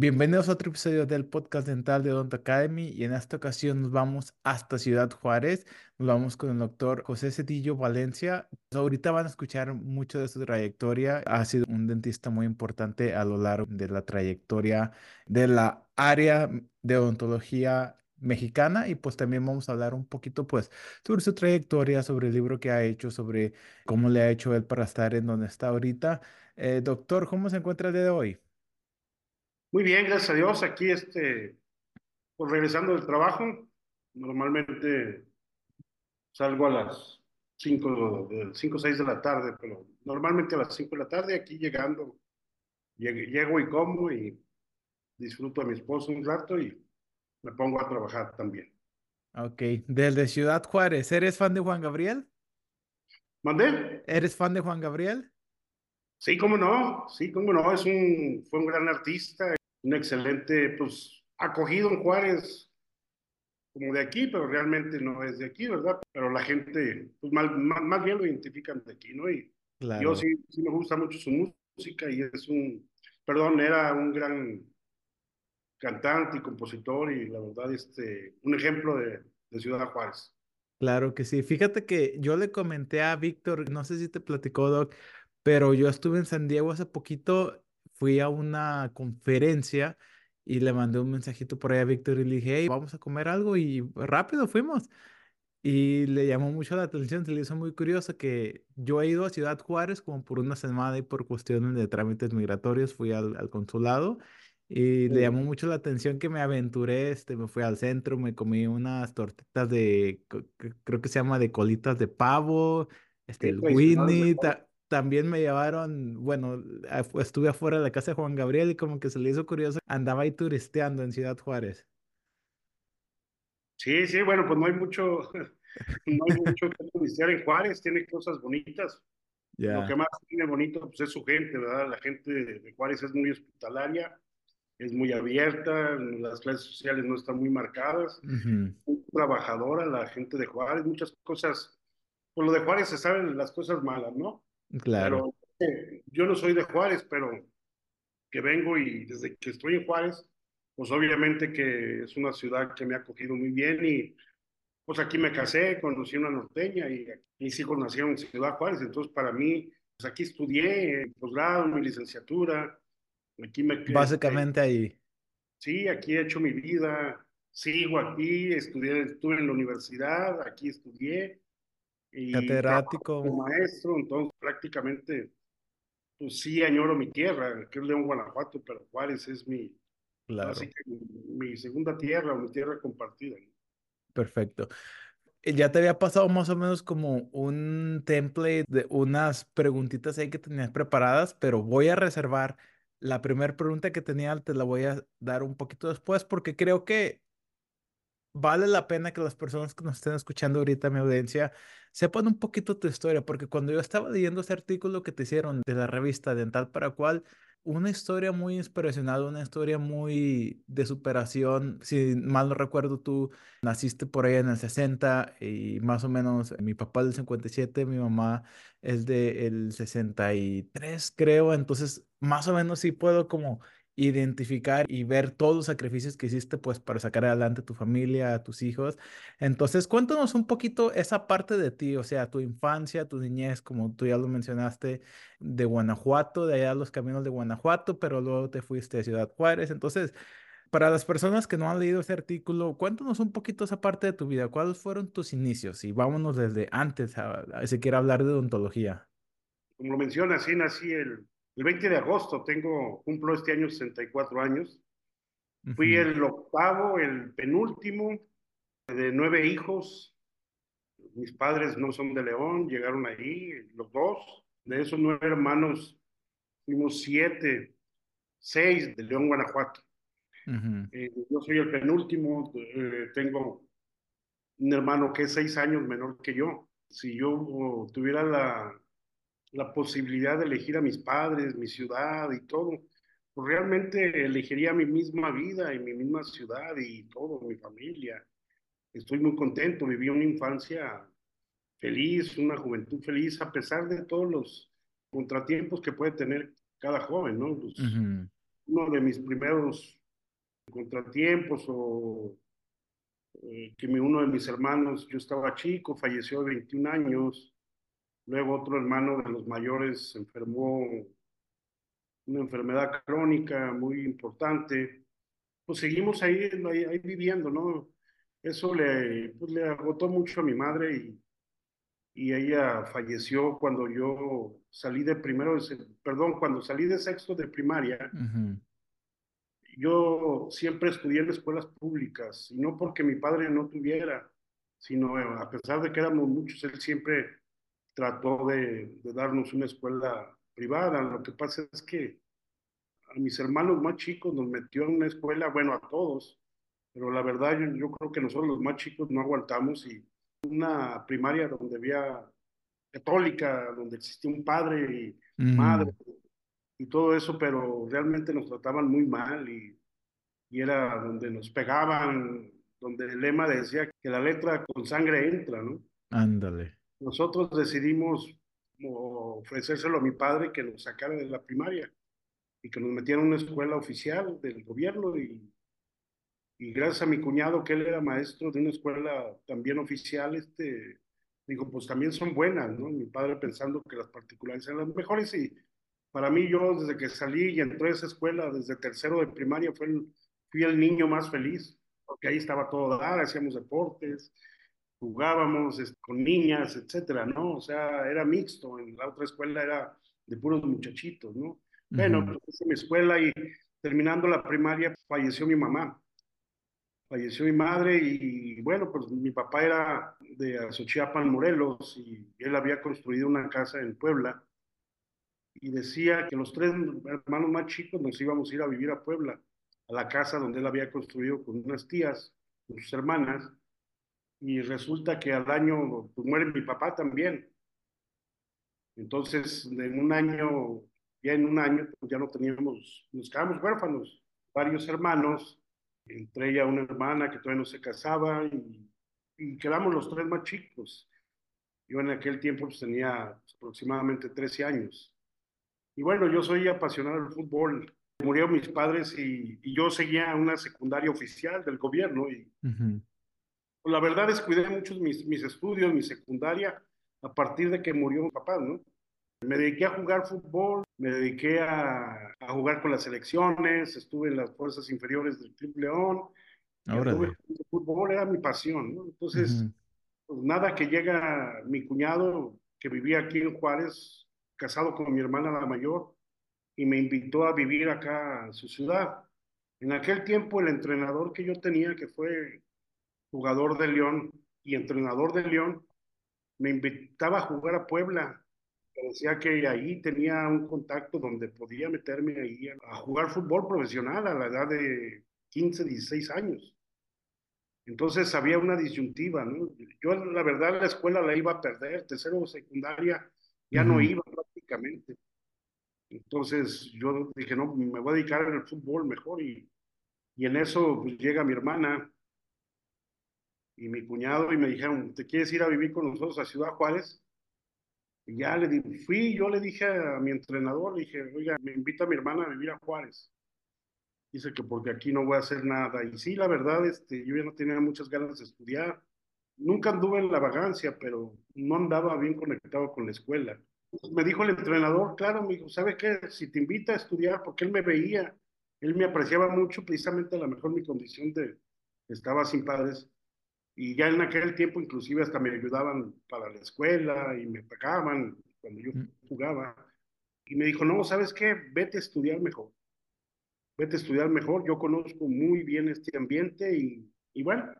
Bienvenidos a otro episodio del podcast dental de Odonto Academy y en esta ocasión nos vamos hasta Ciudad Juárez, nos vamos con el doctor José Cedillo Valencia. Ahorita van a escuchar mucho de su trayectoria, ha sido un dentista muy importante a lo largo de la trayectoria de la área de odontología mexicana y pues también vamos a hablar un poquito pues sobre su trayectoria, sobre el libro que ha hecho, sobre cómo le ha hecho él para estar en donde está ahorita. Eh, doctor, ¿cómo se encuentra el día de hoy? Muy bien, gracias a Dios. Aquí, este, pues regresando del trabajo, normalmente salgo a las 5, 5 o 6 de la tarde, pero normalmente a las 5 de la tarde, aquí llegando, llego y como y disfruto a mi esposo un rato y me pongo a trabajar también. Ok, desde Ciudad Juárez, ¿eres fan de Juan Gabriel? ¿Mandé? ¿Eres fan de Juan Gabriel? Sí, cómo no, sí, cómo no, es un, fue un gran artista, un excelente, pues, acogido en Juárez, como de aquí, pero realmente no es de aquí, ¿verdad? Pero la gente, pues, más, más, bien lo identifican de aquí, ¿no? Y yo sí, sí me gusta mucho su música y es un, perdón, era un gran cantante y compositor y la verdad, este, un ejemplo de, de Ciudad Juárez. Claro que sí. Fíjate que yo le comenté a Víctor, no sé si te platicó, Doc, pero yo estuve en San Diego hace poquito fui a una conferencia y le mandé un mensajito por ahí a Víctor y le dije, hey, vamos a comer algo y rápido fuimos. Y le llamó mucho la atención, se le hizo muy curioso que yo he ido a Ciudad Juárez como por una semana y por cuestiones de trámites migratorios fui al, consulado y le llamó mucho la atención que me aventuré, este, me fui al centro, me comí unas tortitas de, creo que se llama de colitas de pavo, este, el Winnie, también me llevaron, bueno, estuve afuera de la casa de Juan Gabriel y como que se le hizo curioso, andaba ahí turisteando en Ciudad Juárez. Sí, sí, bueno, pues no hay mucho, no hay mucho que turistear en Juárez, tiene cosas bonitas. Lo que más tiene bonito pues, es su gente, ¿verdad? La gente de Juárez es muy hospitalaria, es muy abierta, las clases sociales no están muy marcadas, muy trabajadora la gente de Juárez, muchas cosas, por lo de Juárez se saben las cosas malas, ¿no? Claro. Eh, yo no soy de Juárez, pero que vengo y desde que estoy en Juárez, pues obviamente que es una ciudad que me ha acogido muy bien y pues aquí me casé, conocí una norteña y mis hijos nacieron en Ciudad Juárez, entonces para mí, pues aquí estudié posgrado, mi licenciatura, aquí me... Básicamente ahí. Sí, aquí he hecho mi vida, sigo aquí, estudié, estuve en la universidad, aquí estudié, y catedrático. Como maestro, entonces prácticamente, pues sí añoro mi tierra, que es León, Guanajuato, pero Juárez es mi, mi, segunda tierra mi tierra compartida. Perfecto. Eh, ya te había pasado más o menos como un template de unas preguntitas ahí que tenías preparadas, pero voy a reservar la primera pregunta que tenía, te la voy a dar un poquito después porque creo que vale la pena que las personas que nos estén escuchando ahorita, mi audiencia, sepan un poquito tu historia, porque cuando yo estaba leyendo ese artículo que te hicieron de la revista Dental para Cual, una historia muy inspiracional, una historia muy de superación. Si mal no recuerdo, tú naciste por ahí en el 60 y más o menos mi papá es del 57, mi mamá es del 63, creo. Entonces, más o menos sí puedo como identificar y ver todos los sacrificios que hiciste pues para sacar adelante a tu familia, a tus hijos. Entonces, cuéntanos un poquito esa parte de ti, o sea, tu infancia, tu niñez, como tú ya lo mencionaste, de Guanajuato, de allá los caminos de Guanajuato, pero luego te fuiste a Ciudad Juárez. Entonces, para las personas que no han leído ese artículo, cuéntanos un poquito esa parte de tu vida. ¿Cuáles fueron tus inicios? Y vámonos desde antes, a, a, si quiere hablar de odontología. Como lo mencionas, sí nací el el 20 de agosto, tengo, cumplo este año 64 años. Fui el octavo, el penúltimo de nueve hijos. Mis padres no son de León, llegaron ahí, los dos. De esos nueve hermanos, fuimos siete, seis de León, Guanajuato. Eh, yo soy el penúltimo, eh, tengo un hermano que es seis años menor que yo. Si yo tuviera la, la posibilidad de elegir a mis padres, mi ciudad y todo, pues realmente elegiría mi misma vida y mi misma ciudad y todo, mi familia. Estoy muy contento, viví una infancia feliz, una juventud feliz, a pesar de todos los contratiempos que puede tener cada joven, ¿no? Pues, uno de mis primeros contratiempos o eh, que uno de mis hermanos, yo estaba chico, falleció de 21 años, luego otro hermano de los mayores se enfermó una enfermedad crónica muy importante, pues seguimos ahí, ahí, viviendo, ¿no? Eso le, pues le agotó mucho a mi madre y, y ella falleció cuando yo salí de primero, perdón, cuando salí de sexto de primaria. Yo siempre estudié en escuelas públicas, y no porque mi padre no tuviera, sino a pesar de que éramos muchos, él siempre trató de, de darnos una escuela privada. Lo que pasa es que a mis hermanos más chicos nos metió en una escuela, bueno, a todos, pero la verdad yo, yo creo que nosotros los más chicos no aguantamos y una primaria donde había católica, donde existía un padre y mm. madre y todo eso, pero realmente nos trataban muy mal y, y era donde nos pegaban, donde el lema decía que la letra con sangre entra, ¿no? Ándale. Nosotros decidimos ofrecérselo a mi padre que nos sacara de la primaria y que nos metieran en una escuela oficial del gobierno y, y gracias a mi cuñado que él era maestro de una escuela también oficial, este, dijo, pues también son buenas, ¿no? Mi padre pensando que las particulares eran las mejores y para mí yo desde que salí y entré a esa escuela, desde tercero de primaria, fue el, fui el niño más feliz, porque ahí estaba todo dar, hacíamos deportes, jugábamos con niñas, etcétera, ¿no? O sea, era mixto, en la otra escuela era de puros muchachitos, ¿no? Bueno, pues en mi escuela y terminando la primaria falleció mi mamá. Falleció mi madre y bueno, pues mi papá era de Azochiapan, Morelos, y él había construido una casa en Puebla. Y decía que los tres hermanos más chicos nos íbamos a ir a vivir a Puebla, a la casa donde él había construido con unas tías, con sus hermanas. Y resulta que al año pues, muere mi papá también. Entonces, en un año ya en un año pues ya no teníamos, nos quedamos huérfanos, varios hermanos, entre ella una hermana que todavía no se casaba y, quedamos los tres más chicos. Yo en aquel tiempo pues, tenía aproximadamente 13 años. Y bueno, yo soy apasionado del fútbol. Murieron mis padres y, y yo seguía una secundaria oficial del gobierno y la verdad descuidé mucho mis, mis estudios, mi secundaria, a partir de que murió mi papá, ¿no? Me dediqué a jugar fútbol, me dediqué a, a, jugar con las selecciones, estuve en las fuerzas inferiores del Club León. Ahora el fútbol era mi pasión, ¿no? Entonces, pues nada que llega mi cuñado que vivía aquí en Juárez, casado con mi hermana la mayor, y me invitó a vivir acá en su ciudad. En aquel tiempo el entrenador que yo tenía, que fue jugador de León y entrenador de León, me invitaba a jugar a Puebla decía que ahí tenía un contacto donde podía meterme ahí a jugar fútbol profesional a la edad de 15, 16 años. Entonces había una disyuntiva, ¿no? Yo la verdad la escuela la iba a perder, tercero o secundaria ya no iba prácticamente. Entonces yo dije, no, me voy a dedicar al fútbol mejor y, y en eso pues, llega mi hermana y mi cuñado y me dijeron, ¿te quieres ir a vivir con nosotros a Ciudad Juárez? ya le di, fui, yo le dije a mi entrenador, le dije, oiga, me invita a mi hermana a vivir a Juárez. Dice que porque aquí no voy a hacer nada. Y sí, la verdad, este, yo ya no tenía muchas ganas de estudiar. Nunca anduve en la vagancia, pero no andaba bien conectado con la escuela. Me dijo el entrenador, claro, me dijo, ¿sabe qué? Si te invita a estudiar, porque él me veía, él me apreciaba mucho, precisamente a lo mejor mi condición de estaba sin padres, y ya en aquel tiempo inclusive hasta me ayudaban para la escuela y me pagaban cuando yo jugaba. Y me dijo, no, ¿sabes qué? Vete a estudiar mejor. Vete a estudiar mejor. Yo conozco muy bien este ambiente y, y bueno,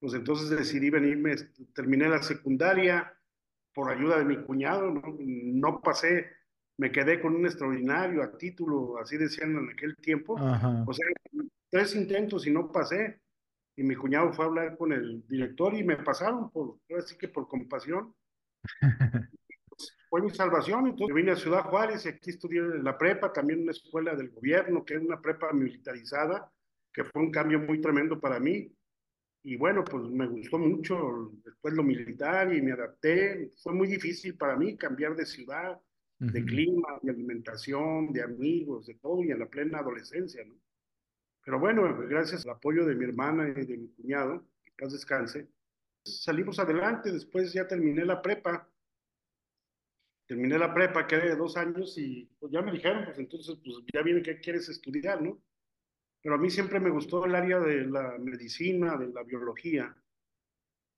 pues entonces decidí venirme, terminé la secundaria por ayuda de mi cuñado, no, no pasé, me quedé con un extraordinario a título, así decían en aquel tiempo. O sea, tres intentos y no pasé y mi cuñado fue a hablar con el director y me pasaron por, así que por compasión. fue mi salvación, entonces vine a Ciudad Juárez y aquí estudié la prepa, también una escuela del gobierno, que es una prepa militarizada, que fue un cambio muy tremendo para mí. Y bueno, pues me gustó mucho después lo militar y me adapté. Fue muy difícil para mí cambiar de ciudad, de clima, de alimentación, de amigos, de todo, y en la plena adolescencia, ¿no? Pero bueno, gracias al apoyo de mi hermana y de mi cuñado, que paz descanse, salimos adelante, después ya terminé la prepa, terminé la prepa, quedé de dos años y pues ya me dijeron, pues entonces, pues ya viene qué quieres estudiar, ¿no? Pero a mí siempre me gustó el área de la medicina, de la biología.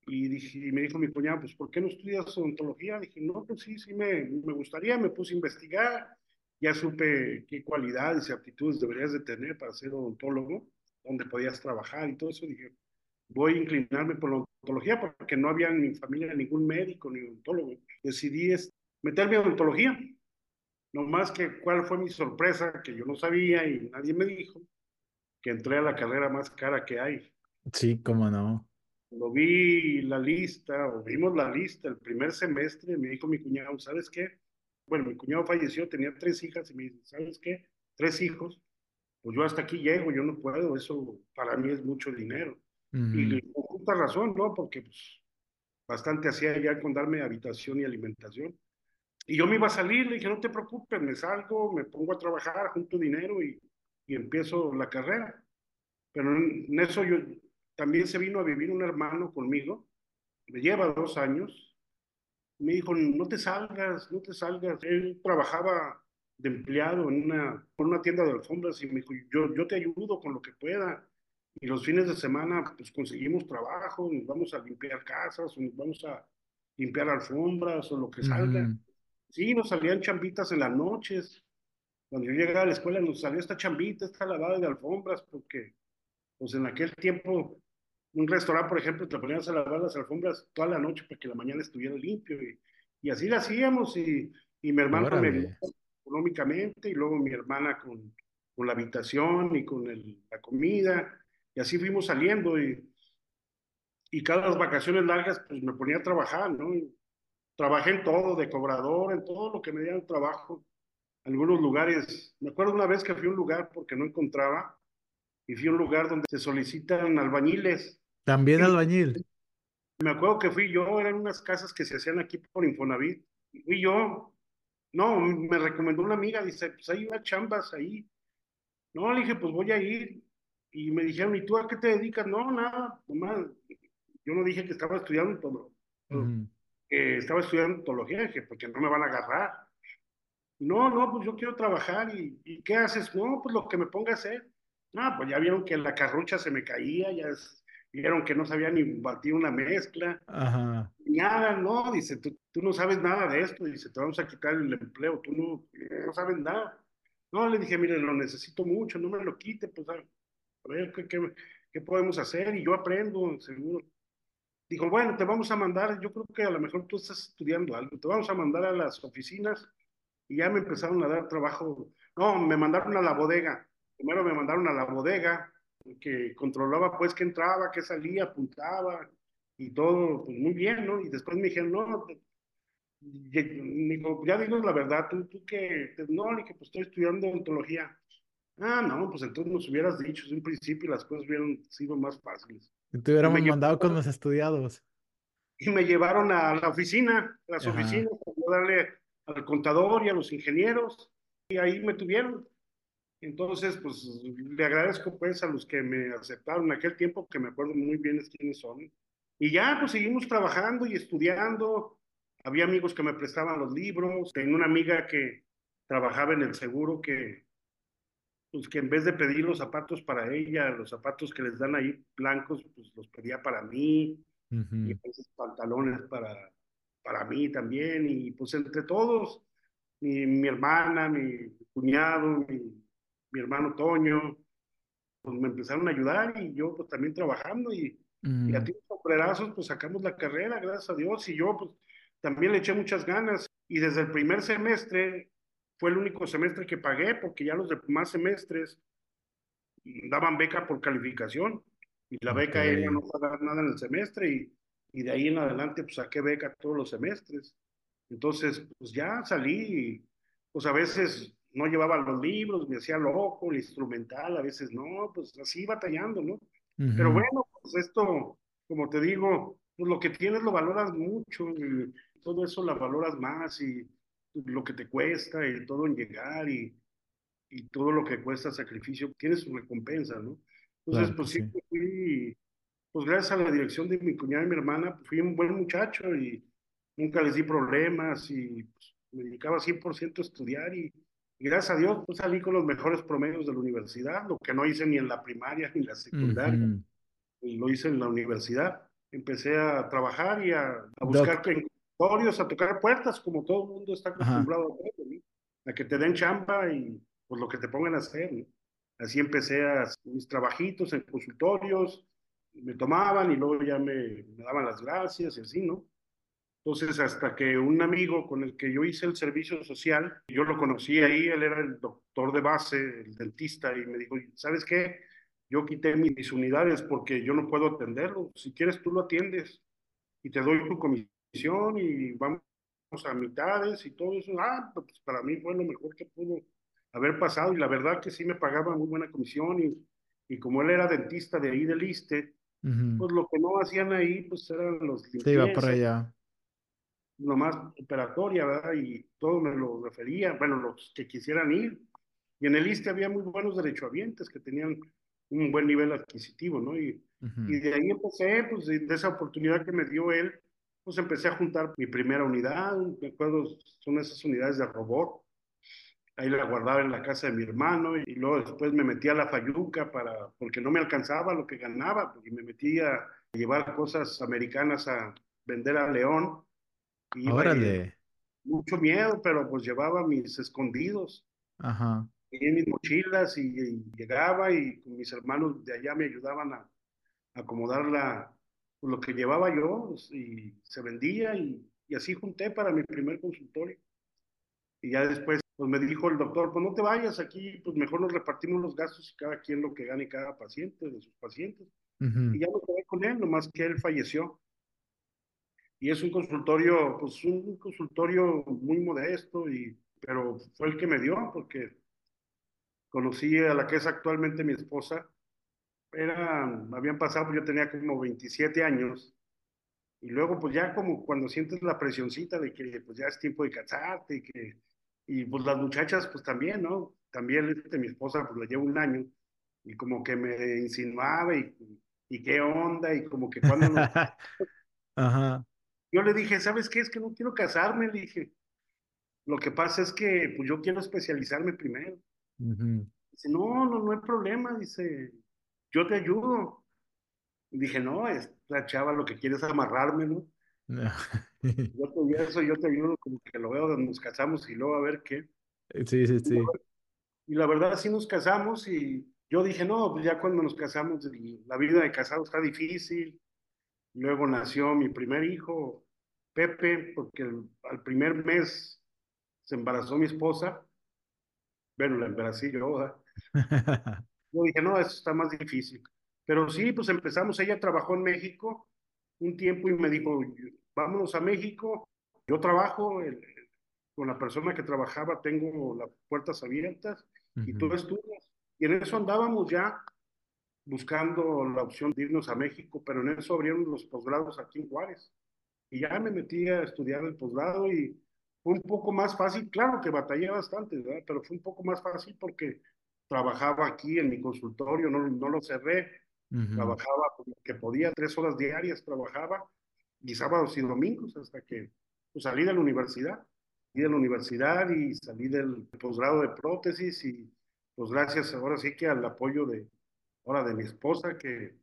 Y, dije, y me dijo mi cuñado, pues ¿por qué no estudias odontología? Dije, no, pues sí, sí me, me gustaría, me puse a investigar, ya supe qué cualidades y aptitudes deberías de tener para ser odontólogo, dónde podías trabajar y todo eso. Dije, voy a inclinarme por la odontología porque no había en mi familia ningún médico ni odontólogo. Decidí meterme a odontología. No más que cuál fue mi sorpresa, que yo no sabía y nadie me dijo, que entré a la carrera más cara que hay. Sí, cómo no. Cuando vi la lista, o vimos la lista el primer semestre, me dijo mi cuñado, ¿sabes qué? Bueno, mi cuñado falleció, tenía tres hijas y me dice, ¿sabes qué? Tres hijos, pues yo hasta aquí llego, yo no puedo, eso para mí es mucho dinero. Y con justa razón, ¿no? Porque pues bastante hacía ya con darme habitación y alimentación. Y yo me iba a salir, le dije, no te preocupes, me salgo, me pongo a trabajar, junto dinero y, y empiezo la carrera. Pero en, eso yo también se vino a vivir un hermano conmigo, me lleva dos años, me dijo, no te salgas, no te salgas. Él trabajaba de empleado en una, en una tienda de alfombras y me dijo, yo, yo te ayudo con lo que pueda. Y los fines de semana, pues conseguimos trabajo, nos vamos a limpiar casas, o nos vamos a limpiar alfombras o lo que salga. Sí, nos salían chambitas en las noches. Cuando yo llegaba a la escuela nos salía esta chambita, esta lavada de alfombras, porque pues en aquel tiempo un restaurante, por ejemplo, te ponías a lavar las alfombras toda la noche para que la mañana estuviera limpio. Y, y así lo hacíamos. Y, y mi hermano me ayudó económicamente y luego mi hermana con, con la habitación y con el, la comida. Y así fuimos saliendo. Y, y cada vacaciones largas, pues me ponía a trabajar, ¿no? trabajé en todo, de cobrador, en todo lo que me dieran trabajo. Algunos lugares, me acuerdo una vez que fui a un lugar porque no encontraba, y fui a un lugar donde se solicitan albañiles. También albañil. Me acuerdo que fui yo, eran unas casas que se hacían aquí por Infonavit. Fui yo, no, me recomendó una amiga, dice, pues hay unas chambas ahí. No, le dije, pues voy a ir. Y me dijeron, ¿y tú a qué te dedicas? No, nada, nomás. Yo no dije que estaba estudiando todo. estaba estudiando ontología, dije, porque no me van a agarrar. No, no, pues yo quiero trabajar. ¿Y, ¿Y qué haces? No, pues lo que me ponga a hacer. No, pues ya vieron que la carrucha se me caía, ya vieron que no sabía ni batir una mezcla. Ajá. Nada, no, dice, tú, tú, no sabes nada de esto, dice, te vamos a quitar el empleo, tú no, no sabes nada. No, le dije, mire, lo necesito mucho, no me lo quite, pues a, ver ¿qué, qué, qué podemos hacer y yo aprendo, seguro. Dijo, bueno, te vamos a mandar, yo creo que a lo mejor tú estás estudiando algo, te vamos a mandar a las oficinas y ya me empezaron a dar trabajo. No, me mandaron a la bodega primero me mandaron a la bodega, que controlaba pues que entraba, que salía, apuntaba y todo, pues muy bien, ¿no? Y después me dijeron, no, dijo, ya dinos la verdad, tú, tú que, no, le dije, pues estoy estudiando ontología. Ah, no, pues entonces nos hubieras dicho desde un principio y las cosas hubieran sido más fáciles. Y te hubiéramos mandado con los estudiados. Y me llevaron a la oficina, a las oficinas, para darle al contador y a los ingenieros, y ahí me tuvieron. Entonces, pues le agradezco pues a los que me aceptaron en aquel tiempo, que me acuerdo muy bien quiénes son. Y ya, pues seguimos trabajando y estudiando. Había amigos que me prestaban los libros. Tengo una amiga que trabajaba en el seguro que, pues que en vez de pedir los zapatos para ella, los zapatos que les dan ahí blancos, pues los pedía para mí. Y esos pantalones para, para mí también. Y pues entre todos, mi, mi hermana, mi cuñado, mi mi hermano Toño, pues me empezaron a ayudar y yo pues también trabajando y, y a ti sombrerazos pues sacamos la carrera, gracias a Dios, y yo pues también le eché muchas ganas. Y desde el primer semestre fue el único semestre que pagué porque ya los demás semestres daban beca por calificación y la beca era no pagar nada en el semestre y, y de ahí en adelante pues saqué beca todos los semestres. Entonces pues ya salí y pues a veces no llevaba los libros, me hacía loco, el instrumental, a veces no, pues así batallando, ¿no? Pero bueno, pues esto, como te digo, pues lo que tienes lo valoras mucho y todo eso lo valoras más y, lo que te cuesta y todo en llegar y, y todo lo que cuesta sacrificio tiene su recompensa, ¿no? Entonces, pues sí. fui, pues gracias a la dirección de mi cuñada y mi hermana, pues, fui un buen muchacho y nunca les di problemas y pues, me dedicaba 100% a estudiar y, gracias a Dios pues, salí con los mejores promedios de la universidad, lo que no hice ni en la primaria ni en la secundaria, lo hice en la universidad. Empecé a trabajar y a, a buscar consultorios, a tocar puertas, como todo el mundo está acostumbrado a hacer, a que te den chamba y pues lo que te pongan a hacer. Así empecé a mis trabajitos en consultorios, me tomaban y luego ya me, me daban las gracias y así, ¿no? Entonces, hasta que un amigo con el que yo hice el servicio social, yo lo conocí ahí, él era el doctor de base, el dentista, y me dijo, ¿sabes qué? Yo quité mis unidades porque yo no puedo atenderlo. Si quieres, tú lo atiendes y te doy tu comisión y vamos a mitades y todo eso. Ah, pues para mí fue lo mejor que pudo haber pasado y la verdad que sí me pagaba muy buena comisión y, y como él era dentista de ahí del ISTE, pues lo que no hacían ahí pues eran los Se iba para allá nomás operatoria, ¿verdad? Y todo me lo refería, bueno, los que quisieran ir. Y en el ISTE había muy buenos derechohabientes que tenían un buen nivel adquisitivo, ¿no? Y, y de ahí empecé, pues de, esa oportunidad que me dio él, pues empecé a juntar mi primera unidad, me acuerdo, son esas unidades de robot. Ahí la guardaba en la casa de mi hermano y luego después me metí a la Fayuca para, porque no me alcanzaba lo que ganaba, porque me metí a llevar cosas americanas a vender a León Órale. mucho miedo, pero pues llevaba mis escondidos. Ajá. en mis mochilas y, llegaba y mis hermanos de allá me ayudaban a, acomodar la, pues, lo que llevaba yo y se vendía y, y, así junté para mi primer consultorio. Y ya después pues me dijo el doctor, pues no te vayas aquí, pues mejor nos repartimos los gastos y cada quien lo que gane cada paciente de sus pacientes. Y ya me quedé con él, nomás que él falleció y es un consultorio, pues un consultorio muy modesto, y, pero fue el que me dio porque conocí a la que es actualmente mi esposa. Era, habían pasado, pues yo tenía como 27 años, y luego pues ya como cuando sientes la presioncita de que pues ya es tiempo de casarte y que, y pues las muchachas pues también, ¿no? También este, mi esposa pues le llevo un año y como que me insinuaba y, y qué onda y como que cuando... Ajá. Yo le dije, ¿sabes qué? Es que no quiero casarme, le dije. Lo que pasa es que pues yo quiero especializarme primero. Dice, no, no, no hay problema, dice, yo te ayudo. Y dije, no, es la chava lo que quiere es amarrarme, ¿no? yo te eso, yo te ayudo, como que lo veo, nos casamos y luego a ver qué. Sí, sí, sí. Y la verdad sí nos casamos y yo dije, no, pues ya cuando nos casamos, la vida de casado está difícil, Luego nació mi primer hijo, Pepe, porque al primer mes se embarazó mi esposa. Bueno, la embaracé yo. yo dije, no, eso está más difícil. Pero sí, pues empezamos. Ella trabajó en México un tiempo y me dijo, vámonos a México. Yo trabajo con la persona que trabajaba, tengo las puertas abiertas y tú estudias. Y en eso andábamos ya buscando la opción de irnos a México, pero en eso abrieron los posgrados aquí en Juárez. Y ya me metí a estudiar el posgrado y fue un poco más fácil, claro que batallé bastante, ¿verdad? pero fue un poco más fácil porque trabajaba aquí en mi consultorio, no, no lo cerré, trabajaba que podía, tres horas diarias trabajaba, y sábados y domingos, hasta que pues, salí de la universidad, salí de la universidad y salí del posgrado de prótesis y pues gracias ahora sí que al apoyo de, ahora de mi esposa, que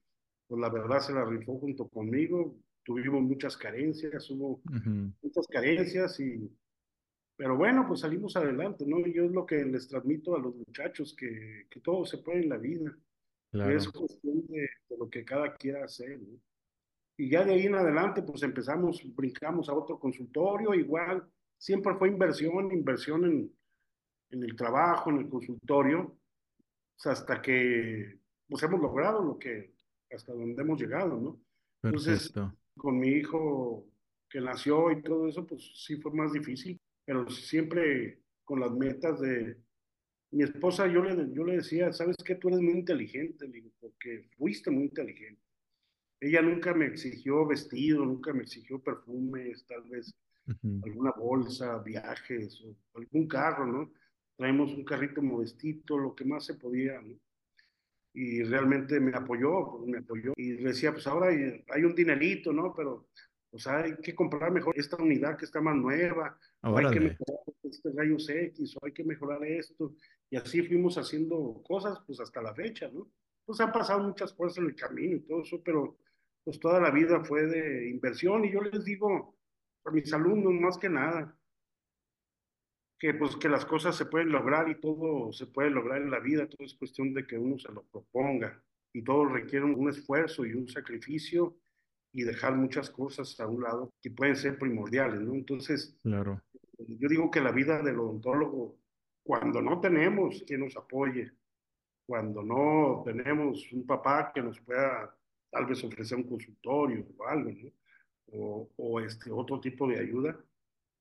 pues la verdad se la rifó junto conmigo. Tuvimos muchas carencias, hubo muchas carencias y... Pero bueno, pues salimos adelante, ¿no? Y yo es lo que les transmito a los muchachos, que, que todo se puede en la vida. Es cuestión de, lo que cada quiera hacer, ¿no? Y ya de ahí en adelante, pues empezamos, brincamos a otro consultorio, igual, siempre fue inversión, inversión en, en el trabajo, en el consultorio, hasta que pues hemos logrado lo que, hasta donde hemos llegado, ¿no? Entonces, con mi hijo que nació y todo eso, pues sí fue más difícil, pero siempre con las metas de mi esposa, yo le, yo le decía, sabes que tú eres muy inteligente, digo, porque fuiste muy inteligente. Ella nunca me exigió vestido, nunca me exigió perfumes, tal vez alguna bolsa, viajes, o algún carro, ¿no? Traemos un carrito modestito, lo que más se podía, ¿no? Y realmente me apoyó, pues, me apoyó. Y decía, pues ahora hay, hay un dinerito, ¿no? Pero o sea, hay que comprar mejor esta unidad que está más nueva, hay que mejorar este rayos X, o hay que mejorar esto. Y así fuimos haciendo cosas, pues hasta la fecha, ¿no? Pues han pasado muchas cosas en el camino y todo eso, pero pues toda la vida fue de inversión. Y yo les digo a mis alumnos, más que nada, que pues que las cosas se pueden lograr y todo se puede lograr en la vida, todo es cuestión de que uno se lo proponga y todo requiere un esfuerzo y un sacrificio y dejar muchas cosas a un lado que pueden ser primordiales, ¿no? Entonces, claro. yo digo que la vida del odontólogo, cuando no tenemos quien nos apoye, cuando no tenemos un papá que nos pueda tal vez ofrecer un consultorio o algo, ¿no? O, o este otro tipo de ayuda,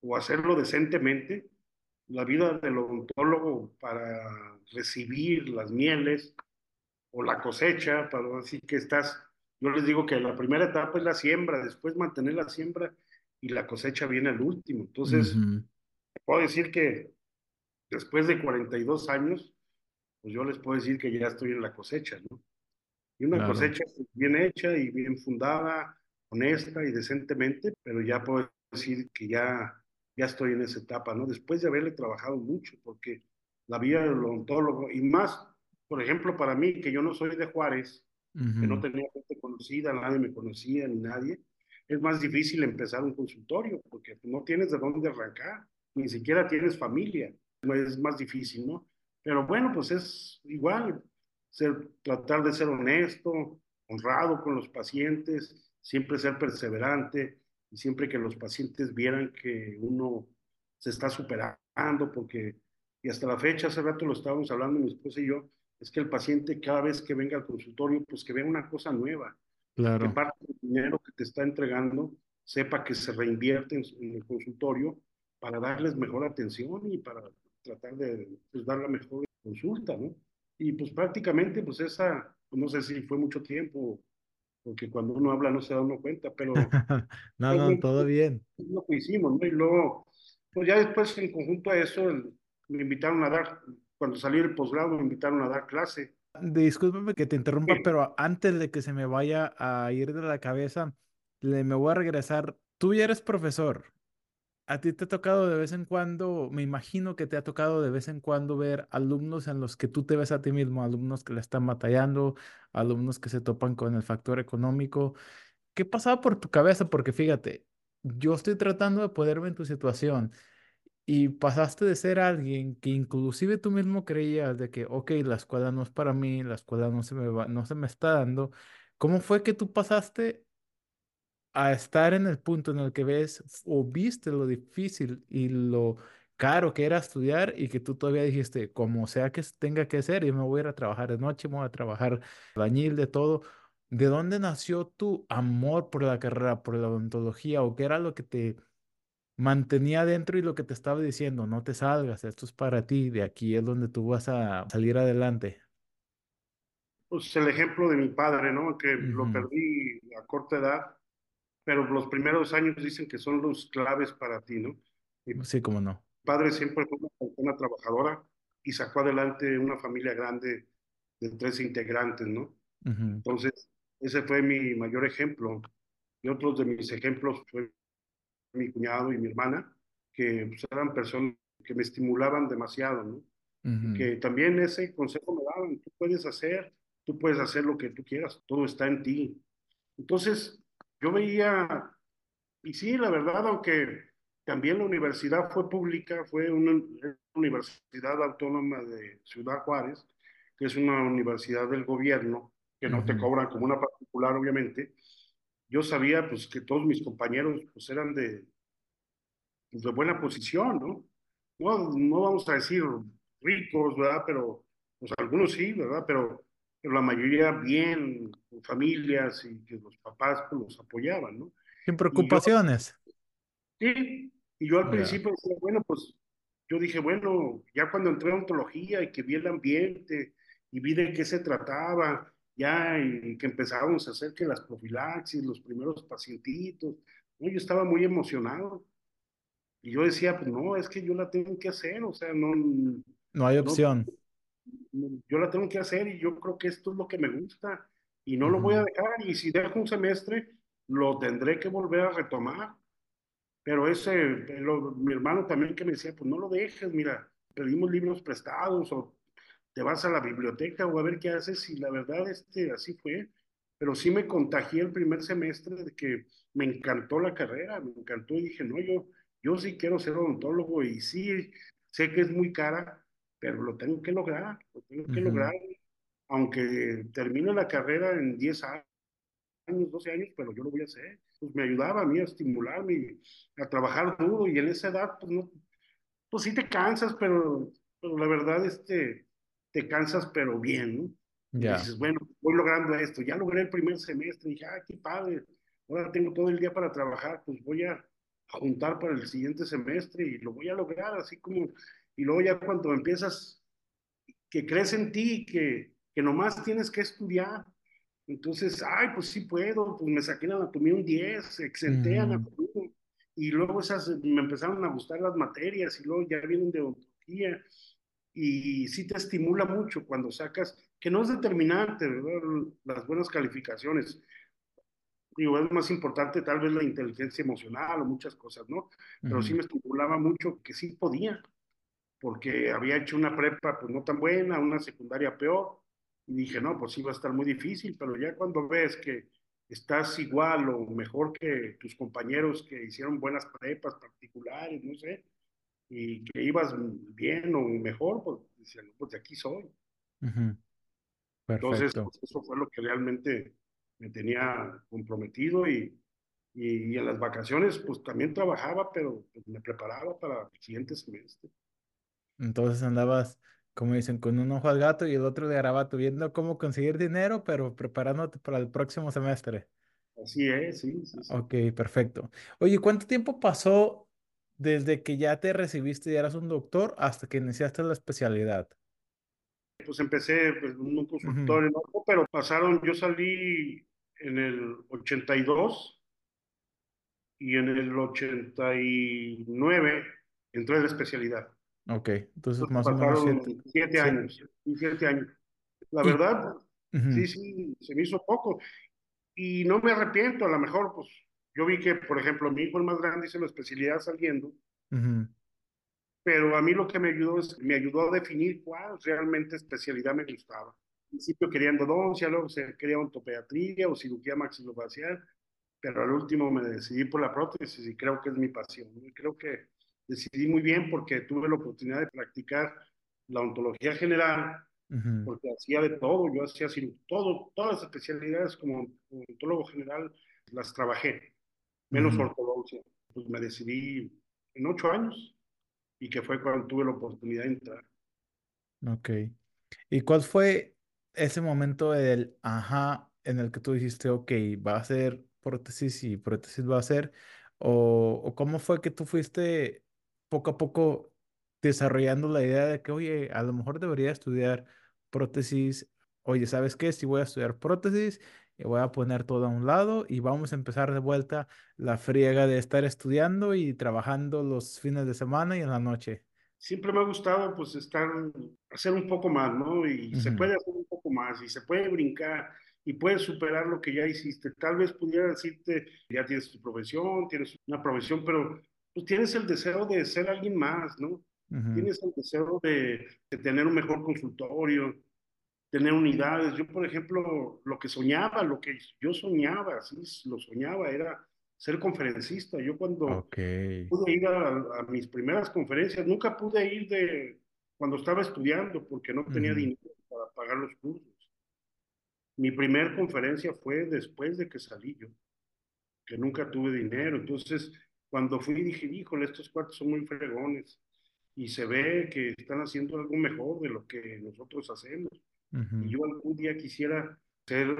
o hacerlo decentemente, la vida del odontólogo para recibir las mieles o la cosecha, para decir que estás yo les digo que la primera etapa es la siembra, después mantener la siembra y la cosecha viene al último. Entonces, puedo decir que después de 42 años, pues yo les puedo decir que ya estoy en la cosecha, ¿no? Y una cosecha bien hecha y bien fundada, honesta y decentemente, pero ya puedo decir que ya, ya estoy en esa etapa, ¿no? Después de haberle trabajado mucho, porque la vida del odontólogo, y más, por ejemplo, para mí, que yo no soy de Juárez, que no tenía gente conocida, nadie me conocía ni nadie, es más difícil empezar un consultorio porque no tienes de dónde arrancar, ni siquiera tienes familia, es más difícil, ¿no? Pero bueno, pues es igual, ser, tratar de ser honesto, honrado con los pacientes, siempre ser perseverante y siempre que los pacientes vieran que uno se está superando, porque, y hasta la fecha, hace rato lo estábamos hablando mi esposa y yo, es que el paciente cada vez que venga al consultorio, pues que vea una cosa nueva. Claro. Que parte del dinero que te está entregando sepa que se reinvierte en, el consultorio para darles mejor atención y para tratar de pues, dar la mejor consulta, ¿no? Y pues prácticamente, pues esa, no sé si fue mucho tiempo, porque cuando uno habla no se da uno cuenta, pero... no, no, todo bien. Es lo que hicimos, ¿no? Y luego, pues ya después en conjunto a eso, me invitaron a dar cuando salí del posgrado me invitaron a dar clase. Discúlpeme que te interrumpa, pero antes de que se me vaya a ir de la cabeza, le, me voy a regresar. Tú ya eres profesor. A ti te ha tocado de vez en cuando, me imagino que te ha tocado de vez en cuando ver alumnos en los que tú te ves a ti mismo, alumnos que le están batallando, alumnos que se topan con el factor económico. ¿Qué pasaba por tu cabeza? Porque fíjate, yo estoy tratando de ponerme en tu situación y pasaste de ser alguien que inclusive tú mismo creías de que, ok, la escuela no es para mí, la escuela no se me va, no se me está dando. ¿Cómo fue que tú pasaste a estar en el punto en el que ves o viste lo difícil y lo caro que era estudiar y que tú todavía dijiste, como sea que tenga que ser, yo me voy a ir a trabajar de noche, me voy a trabajar bañil de todo. ¿De dónde nació tu amor por la carrera, por la odontología o qué era lo que te mantenía dentro y lo que te estaba diciendo, no te salgas, esto es para ti, de aquí es donde tú vas a salir adelante. Pues el ejemplo de mi padre, ¿no? Que lo perdí a corta edad, pero los primeros años dicen que son los claves para ti, ¿no? sí, cómo no. Mi padre siempre fue una persona trabajadora y sacó adelante una familia grande de tres integrantes, ¿no? Entonces, ese fue mi mayor ejemplo. Y otros de mis ejemplos fue mi cuñado y mi hermana, que pues, eran personas que me estimulaban demasiado, ¿no? Que también ese consejo me daban, tú puedes hacer, tú puedes hacer lo que tú quieras, todo está en ti. Entonces, yo veía, y sí, la verdad, aunque también la universidad fue pública, fue una universidad autónoma de Ciudad Juárez, que es una universidad del gobierno, que no te cobran como una particular, obviamente, yo sabía pues que todos mis compañeros pues eran de, pues, de buena posición, ¿no? ¿no? No vamos a decir ricos, ¿verdad? Pero pues algunos sí, ¿verdad? Pero, pero la mayoría bien, con familias y que los papás pues, los apoyaban, ¿no? Sin preocupaciones. sí, y yo al principio decía, bueno, pues yo dije, bueno, ya cuando entré a ontología y que vi el ambiente y vi de qué se trataba ya y que empezábamos a hacer que las profilaxis, los primeros pacientitos, yo estaba muy emocionado. Y yo decía, pues no, es que yo la tengo que hacer, o sea, no, No hay no, opción. Yo la tengo que hacer y yo creo que esto es lo que me gusta y no lo voy a dejar y si dejo un semestre, lo tendré que volver a retomar. Pero ese, lo- mi hermano también que me decía, pues no lo dejes, mira, pedimos libros prestados o te vas a la biblioteca o a ver qué haces y la verdad este, así fue. Pero sí me contagié el primer semestre de que me encantó la carrera, me encantó y dije, no, yo, yo sí quiero ser odontólogo y sí, sé que es muy cara, pero lo tengo que lograr, lo tengo que ujú, lograr, aunque termine la carrera en 10 años años, 12 años, pero yo lo voy a hacer. Pues me ayudaba a mí a estimularme, a trabajar duro y en esa edad, pues no, pues sí te cansas, pero, pero la verdad, este, te cansas, pero bien, ¿no? Y Ya. dices, bueno, voy logrando esto. Ya logré el primer semestre, y dije, ah, qué padre, ahora tengo todo el día para trabajar, pues voy a juntar para el siguiente semestre y lo voy a lograr, así como, y luego ya cuando empiezas, que crees en ti, que, que nomás tienes que estudiar, entonces, ay, pues sí puedo, pues me saqué en anatomía un 10, exenté ujú, anatomía, y luego esas me empezaron a gustar las materias, y luego ya vienen de odontología, y sí te estimula mucho cuando sacas, que no es determinante, ¿verdad? Las buenas calificaciones. Digo, es más importante tal vez la inteligencia emocional o muchas cosas, ¿no? Pero sí ujú. me estimulaba mucho que sí podía, porque había hecho una prepa pues no tan buena, una secundaria peor, y dije, no, pues sí va a estar muy difícil, pero ya cuando ves que estás igual o mejor que tus compañeros que hicieron buenas prepas particulares, no sé, y que ibas bien o mejor, pues decían, no, pues de aquí soy. Ujú, Entonces, Perfecto. pues, eso fue lo que realmente me tenía comprometido y, y, y en las vacaciones, pues también trabajaba, pero pues, me preparaba para el siguiente semestre. Entonces andabas, como dicen, con un ojo al gato y el otro de garabato, viendo cómo conseguir dinero, pero preparándote para el próximo semestre. Así es, sí, sí, sí. Ok, perfecto. Oye, ¿cuánto tiempo pasó desde que ya te recibiste y eras un doctor hasta que iniciaste la especialidad? Pues empecé pues, un ¿no? pero pasaron, yo salí en el 82 y en el 89 entré en la especialidad. Ok, entonces más o menos siete. siete años, y siete años. La Y, verdad, sí, ujú, sí, se me hizo poco. Y no me arrepiento, a lo mejor, pues yo vi que, por ejemplo, mi hijo el más grande hizo la especialidad saliendo, ujú, pero a mí lo que me ayudó es, me ayudó a definir cuál realmente especialidad me gustaba. Al principio quería endodoncia, luego se quería ontopediatría o cirugía maxilofacial, pero al último me decidí por la prótesis y creo que es mi pasión. Creo que decidí muy bien porque tuve la oportunidad de practicar la ontología general, porque hacía de todo, yo hacía todo, todas las especialidades como ontólogo general las trabajé, menos ujú. ortodoncia. Pues me decidí en ocho años y que fue cuando tuve la oportunidad de entrar. Ok. ¿Y cuál fue ese momento del ajá en el que tú dijiste, ok, va a ser prótesis y prótesis va a ser? ¿O, o cómo fue que tú fuiste poco a poco desarrollando la idea de que, oye, a lo mejor debería estudiar prótesis? Oye, ¿sabes qué? Si voy a estudiar prótesis, voy a poner todo a un lado y vamos a empezar de vuelta la friega de estar estudiando y trabajando los fines de semana y en la noche. Siempre me ha gustado pues estar, hacer un poco más, ¿no? Y se puede hacer un poco más y se puede brincar y puedes superar lo que ya hiciste. Tal vez pudiera decirte, ya tienes tu profesión, tienes una profesión, pero pues tienes el deseo de ser alguien más, ¿no? ujú, Tienes el deseo de, de tener un mejor consultorio, tener unidades. Yo, por ejemplo, lo que soñaba, lo que yo soñaba, sí, lo soñaba, era ser conferencista. Yo cuando Ok. pude ir a, a mis primeras conferencias, nunca pude ir de cuando estaba estudiando porque no tenía ujú, dinero para pagar los cursos. Mi primer conferencia fue después de que salí yo, que nunca tuve dinero. Entonces, cuando fui dije, híjole, estos cuartos son muy fregones y se ve que están haciendo algo mejor de lo que nosotros hacemos. Y ujú. yo algún día quisiera ser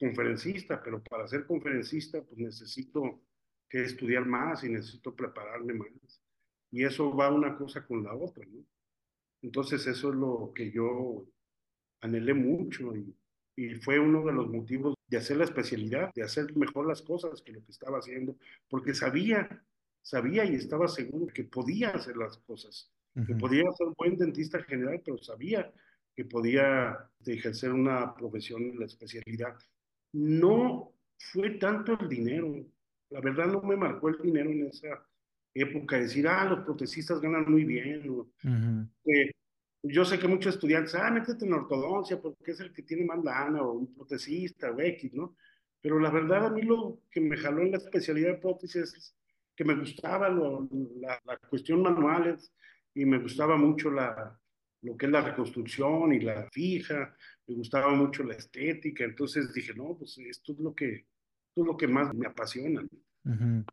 conferencista, pero para ser conferencista pues necesito que estudiar más y necesito prepararme más. Y eso va una cosa con la otra, ¿no? Entonces eso es lo que yo anhelé mucho y, y fue uno de los motivos de hacer la especialidad, de hacer mejor las cosas que lo que estaba haciendo, porque sabía, sabía y estaba seguro que podía hacer las cosas, que podía ser un buen dentista general, pero sabía que podía ejercer una profesión en la especialidad. No fue tanto el dinero, la verdad no me marcó el dinero en esa época, decir, ah, los protecistas ganan muy bien, o, yo sé que muchos estudiantes, ah, métete en ortodoncia porque es el que tiene más lana, o un protecista, o X, ¿no? Pero la verdad, a mí lo que me jaló en la especialidad de prótesis es que me gustaba lo, la, la, cuestión manuales y me gustaba mucho la, lo que es la reconstrucción y la fija, me gustaba mucho la estética, entonces dije, no, pues esto es lo que, esto es lo que más me apasiona. Uh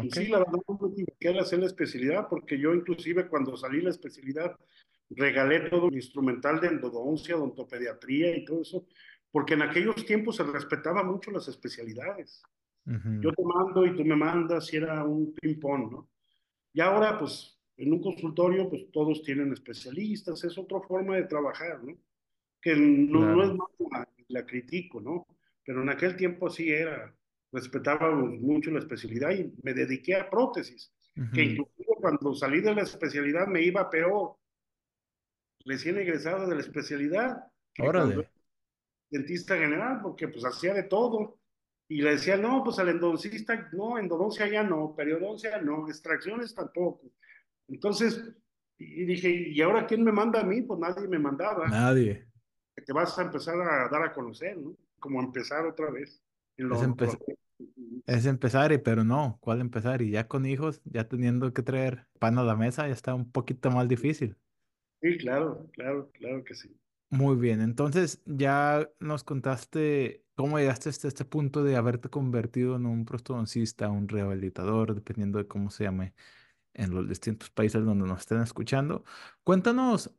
y sí, la verdad no me quiero hacer la especialidad porque yo inclusive cuando salí la especialidad regalé todo el instrumental de endodoncia, odontopediatría y todo eso, porque en aquellos tiempos se respetaba mucho las especialidades. Yo te mando y tú me mandas y era un ping-pong, ¿no? Y ahora, pues, en un consultorio, pues todos tienen especialistas, es otra forma de trabajar, ¿no? Que no, no es más la, critico, ¿no? Pero en aquel tiempo sí era, respetábamos mucho la especialidad y me dediqué a prótesis, que incluso cuando salí de la especialidad me iba peor, recién egresado de la especialidad, Órale. dentista general, porque pues hacía de todo. Y le decía, no, pues al endodoncista, no, endodoncia ya no, periodoncia no, extracciones tampoco. Entonces, y dije, ¿y ahora quién me manda a mí? Pues nadie me mandaba. Nadie. Te vas a empezar a dar a conocer, ¿no? Como empezar otra vez. Es, es, empezar, y, pero no, ¿cuál empezar? Y ya con hijos, ya teniendo que traer pan a la mesa, ya está un poquito más difícil. Sí, claro, claro, claro que sí. Muy bien, entonces ya nos contaste cómo llegaste hasta este punto de haberte convertido en un prostodoncista, un rehabilitador, dependiendo de cómo se llame en los distintos países donde nos estén escuchando. Cuéntanos,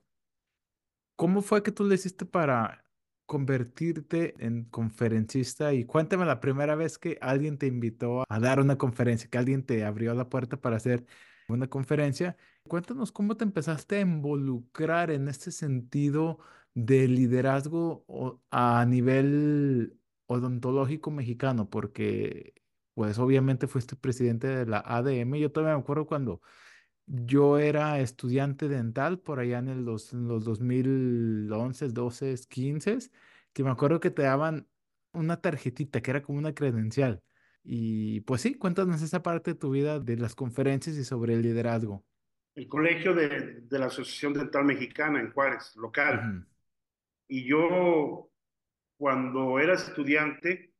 ¿cómo fue que tú le hiciste para convertirte en conferencista y cuéntame la primera vez que alguien te invitó a dar una conferencia, que alguien te abrió la puerta para hacer una conferencia. Cuéntanos cómo te empezaste a involucrar en este sentido de liderazgo a nivel odontológico mexicano, porque pues obviamente fuiste presidente de la ADM. Yo todavía me acuerdo cuando yo era estudiante dental por allá en, el los 2011, 12, 15, que me acuerdo que te daban una tarjetita que era como una credencial. Y pues sí, cuéntanos esa parte de tu vida de las conferencias y sobre el liderazgo. El colegio de, de la Asociación Dental Mexicana en Juárez, local. Y yo, cuando era estudiante,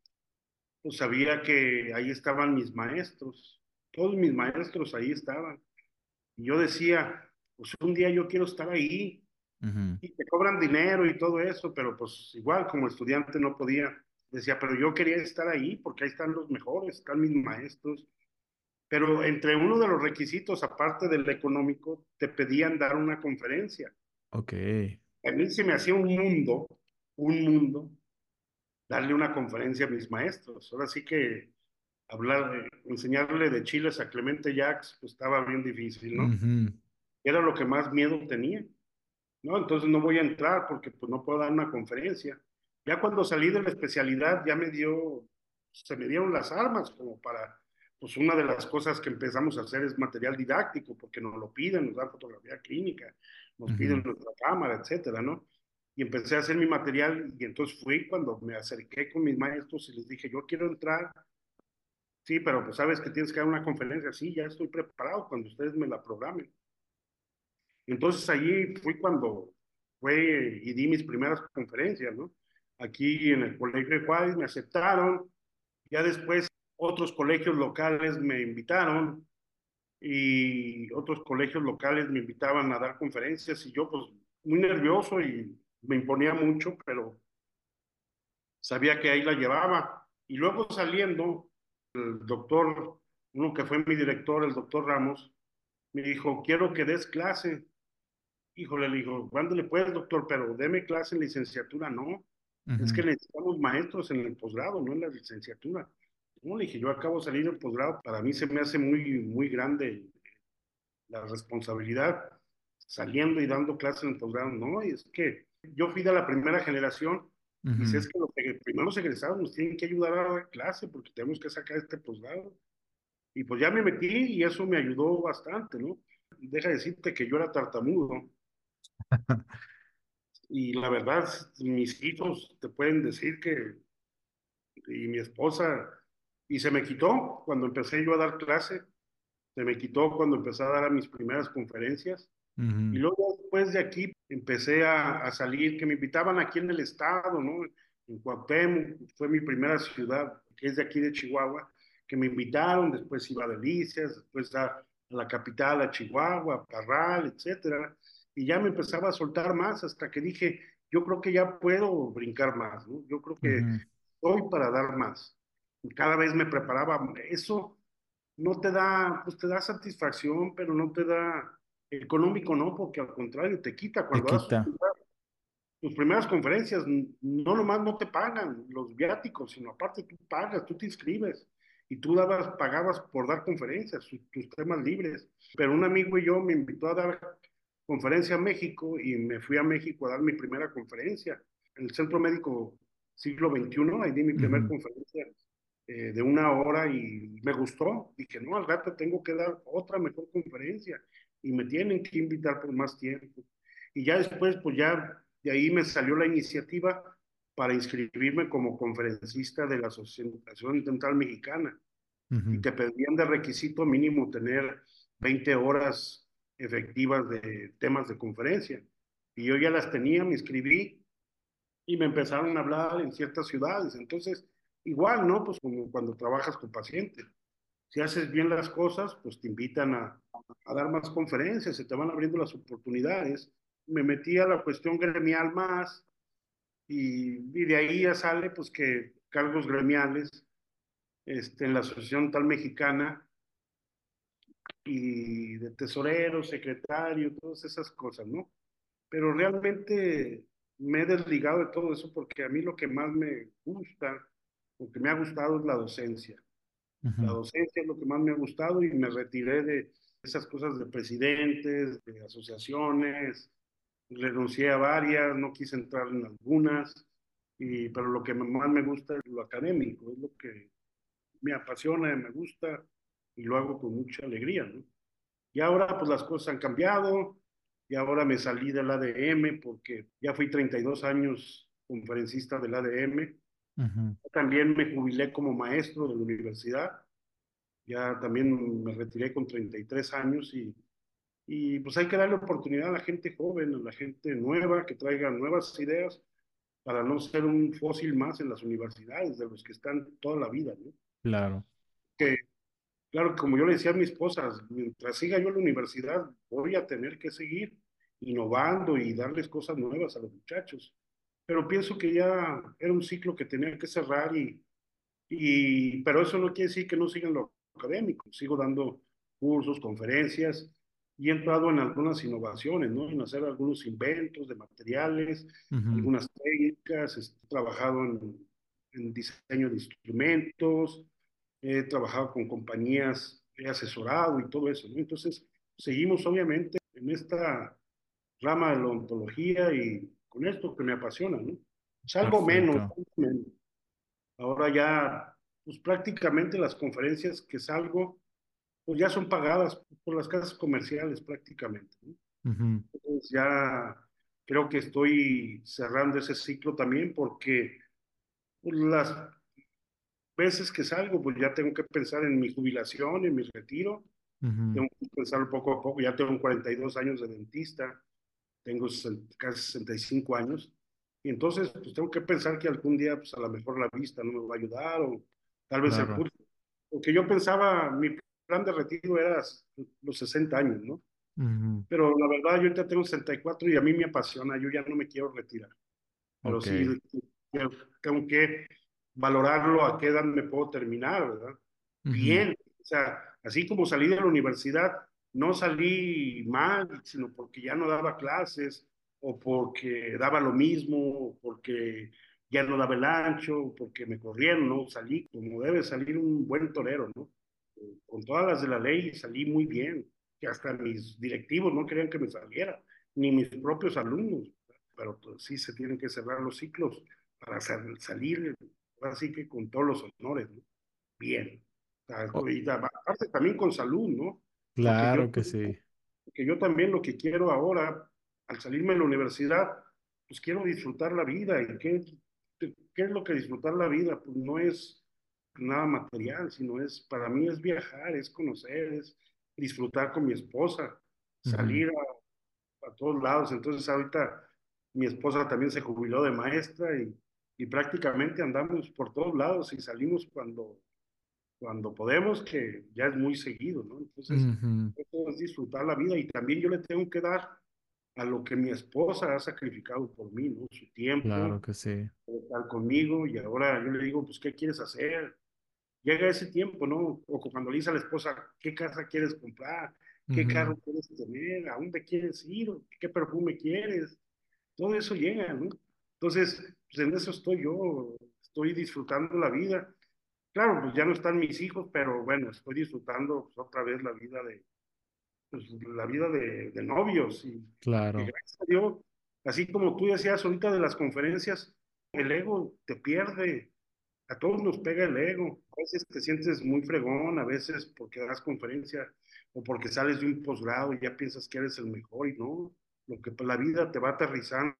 pues sabía que ahí estaban mis maestros. Todos mis maestros ahí estaban. Y yo decía, pues un día yo quiero estar ahí. Y te cobran dinero y todo eso, pero pues igual como estudiante no podía. Decía, pero yo quería estar ahí porque ahí están los mejores, están mis maestros. Pero entre uno de los requisitos, aparte del económico, te pedían dar una conferencia. Ok. A mí se me hacía un mundo, un mundo, darle una conferencia a mis maestros. Ahora sí que hablar, enseñarle de chiles a Clemente Jacks, pues estaba bien difícil, ¿no? Era lo que más miedo tenía, ¿no? Entonces no voy a entrar porque pues no puedo dar una conferencia. Ya cuando salí de la especialidad ya me dio, se me dieron las armas como para, pues una de las cosas que empezamos a hacer es material didáctico, porque nos lo piden, nos dan fotografía clínica, nos piden nuestra cámara, etcétera, ¿no? Y empecé a hacer mi material y entonces fui cuando me acerqué con mis maestros y les dije, yo quiero entrar Sí, pero pues sabes que tienes que dar una conferencia. Sí, ya estoy preparado cuando ustedes me la programen. Entonces allí fui cuando fue y di mis primeras conferencias, ¿no? Aquí en el Colegio de Juárez me aceptaron. Ya después otros colegios locales me invitaron y otros colegios locales me invitaban a dar conferencias y yo pues muy nervioso y me imponía mucho, pero sabía que ahí la llevaba. Y luego saliendo, el doctor, uno que fue mi director, el doctor Ramos, me dijo, quiero que des clase. Híjole, le dijo, le puedes, doctor, pero deme clase en licenciatura, no. Es que necesitamos maestros en el posgrado, no en la licenciatura. No, le dije, yo acabo de salir del posgrado, para mí se me hace muy, muy grande la responsabilidad saliendo y dando clases en el posgrado. No, y es que yo fui de la primera generación y si es que los primeros egresados nos tienen que ayudar a dar clase porque tenemos que sacar este posgrado. Y pues ya me metí y eso me ayudó bastante, ¿no? Deja de decirte que yo era tartamudo. y la verdad, mis hijos te pueden decir que, y mi esposa, y se me quitó cuando empecé yo a dar clase, se me quitó cuando empecé a dar a mis primeras conferencias. Y luego después de aquí empecé a, a, salir, que me invitaban aquí en el estado, ¿no? En Cuauhtémoc, fue mi primera ciudad, que es de aquí de Chihuahua, que me invitaron, después iba a Delicias, después a, la capital, a Chihuahua, a Parral, etcétera, y ya me empezaba a soltar más hasta que dije, yo creo que ya puedo brincar más, ¿no? Yo creo que uh para dar más. Y cada vez me preparaba, eso no te da, pues te da satisfacción, pero no te da económico, no, porque al contrario, te quita cuando te quita. tus primeras conferencias, no nomás no te pagan los viáticos, sino aparte tú pagas, tú te inscribes y tú dabas, pagabas por dar conferencias, tus temas libres. Pero un amigo y yo me invitó a dar conferencia a México y me fui a México a dar mi primera conferencia en el Centro Médico Siglo XXI, ahí di mi primera conferencia eh, de una hora y me gustó. Dije, no, al rato tengo que dar otra mejor conferencia y me tienen que invitar por más tiempo. Y ya después, pues ya de ahí me salió la iniciativa para inscribirme como conferencista de la Asociación Dental Mexicana. Y te pedían de requisito mínimo tener 20 horas efectivas de temas de conferencia. Y yo ya las tenía, me inscribí y me empezaron a hablar en ciertas ciudades. Entonces, igual, ¿no? Pues como cuando trabajas con pacientes. Si haces bien las cosas, pues te invitan a, a dar más conferencias, se te van abriendo las oportunidades. Me metí a la cuestión gremial más y, y de ahí ya sale pues que cargos gremiales este, en la Asociación Tal Mexicana y de tesorero, secretario, todas esas cosas, ¿no? Pero realmente me he desligado de todo eso porque a mí lo que más me gusta, lo que me ha gustado es la docencia. La docencia es lo que más me ha gustado y me retiré de esas cosas de presidentes, de asociaciones, renuncié a varias, no quise entrar en algunas, y, pero lo que más me gusta es lo académico, es lo que me apasiona, me gusta y lo hago con mucha alegría, ¿no? Y ahora pues las cosas han cambiado y ahora me salí del ADM porque ya fui 32 años conferencista del ADM. También me jubilé como maestro de la universidad. Ya también me retiré con 33 años y, y pues hay que darle oportunidad a la gente joven, a la gente nueva, que traiga nuevas ideas para no ser un fósil más en las universidades de los que están toda la vida, ¿no? Claro. Que Claro, como yo le decía a mi esposa, mientras siga yo en la universidad, voy a tener que seguir innovando y darles cosas nuevas a los muchachos. Pero pienso que ya era un ciclo que tenía que cerrar y, y pero eso no quiere decir que no sigan lo académico. Sigo dando cursos, conferencias y he entrado en algunas innovaciones, ¿no? En hacer algunos inventos de materiales, algunas técnicas, he trabajado en, en diseño de instrumentos, he trabajado con compañías, he asesorado y todo eso, ¿no? Entonces, seguimos obviamente en esta rama de la ontología y con esto que me apasiona, ¿no? Menos, menos. Ahora ya, pues prácticamente las conferencias que salgo, pues ya son pagadas por las casas comerciales prácticamente, ¿no? Entonces ya creo que estoy cerrando ese ciclo también porque pues, las veces que salgo, pues ya tengo que pensar en mi jubilación, en mi retiro. Tengo que pensar poco a poco. Ya tengo 42 años de dentista, tengo casi 65 años. Y entonces, pues tengo que pensar que algún día, pues a lo mejor la vista no me va a ayudar o tal vez el curso. Porque yo pensaba, mi plan de retiro era los 60 años, ¿no? Pero la verdad, yo ya tengo 64 y a mí me apasiona, yo ya no me quiero retirar. Pero sí, tengo que valorarlo a qué edad me puedo terminar, ¿verdad? Bien, o sea, así como salí de la universidad, no salí mal, sino porque ya no daba clases, o porque daba lo mismo, o porque ya no daba el ancho, porque me corrieron, ¿no? Salí como debe salir un buen torero, ¿no? Con todas las de la ley salí muy bien, que hasta mis directivos no querían que me saliera, ni mis propios alumnos, pero pues, sí se tienen que cerrar los ciclos para salir así que con todos los honores, ¿no? Bien. ahorita aparte también con salud, ¿no? Porque yo, Claro que sí. que yo también lo que quiero ahora, al salirme de la universidad, pues quiero disfrutar la vida. ¿Y qué, qué es lo que disfrutar la vida? Pues no es nada material, sino es, para mí es viajar, es conocer, es disfrutar con mi esposa, salir a, a todos lados. Entonces ahorita mi esposa también se jubiló de maestra y, y prácticamente andamos por todos lados y salimos cuando, cuando podemos, que ya es muy seguido, ¿no? Entonces, Ujú. eso es disfrutar la vida y también yo le tengo que dar a lo que mi esposa ha sacrificado por mí, ¿no? Su Claro tiempo, que sí. estar conmigo y ahora yo le digo, pues, ¿qué quieres hacer? Llega ese tiempo, ¿no? O cuando le dice a la esposa, ¿qué casa quieres comprar? ¿Qué Ujú. carro quieres tener? ¿A dónde quieres ir? ¿Qué perfume quieres? Todo eso llega, ¿no? Entonces, pues en eso estoy yo, estoy disfrutando la vida. Claro, pues ya no están mis hijos, pero bueno, estoy disfrutando pues, otra vez la vida de, pues, la vida de, de novios y Claro, gracias a Dios, así como tú decías ahorita de las conferencias, el ego te pierde, a todos nos pega el ego. A veces te sientes muy fregón, a veces porque das conferencia o porque sales de un posgrado y ya piensas que eres el mejor y no, lo que la vida te va aterrizando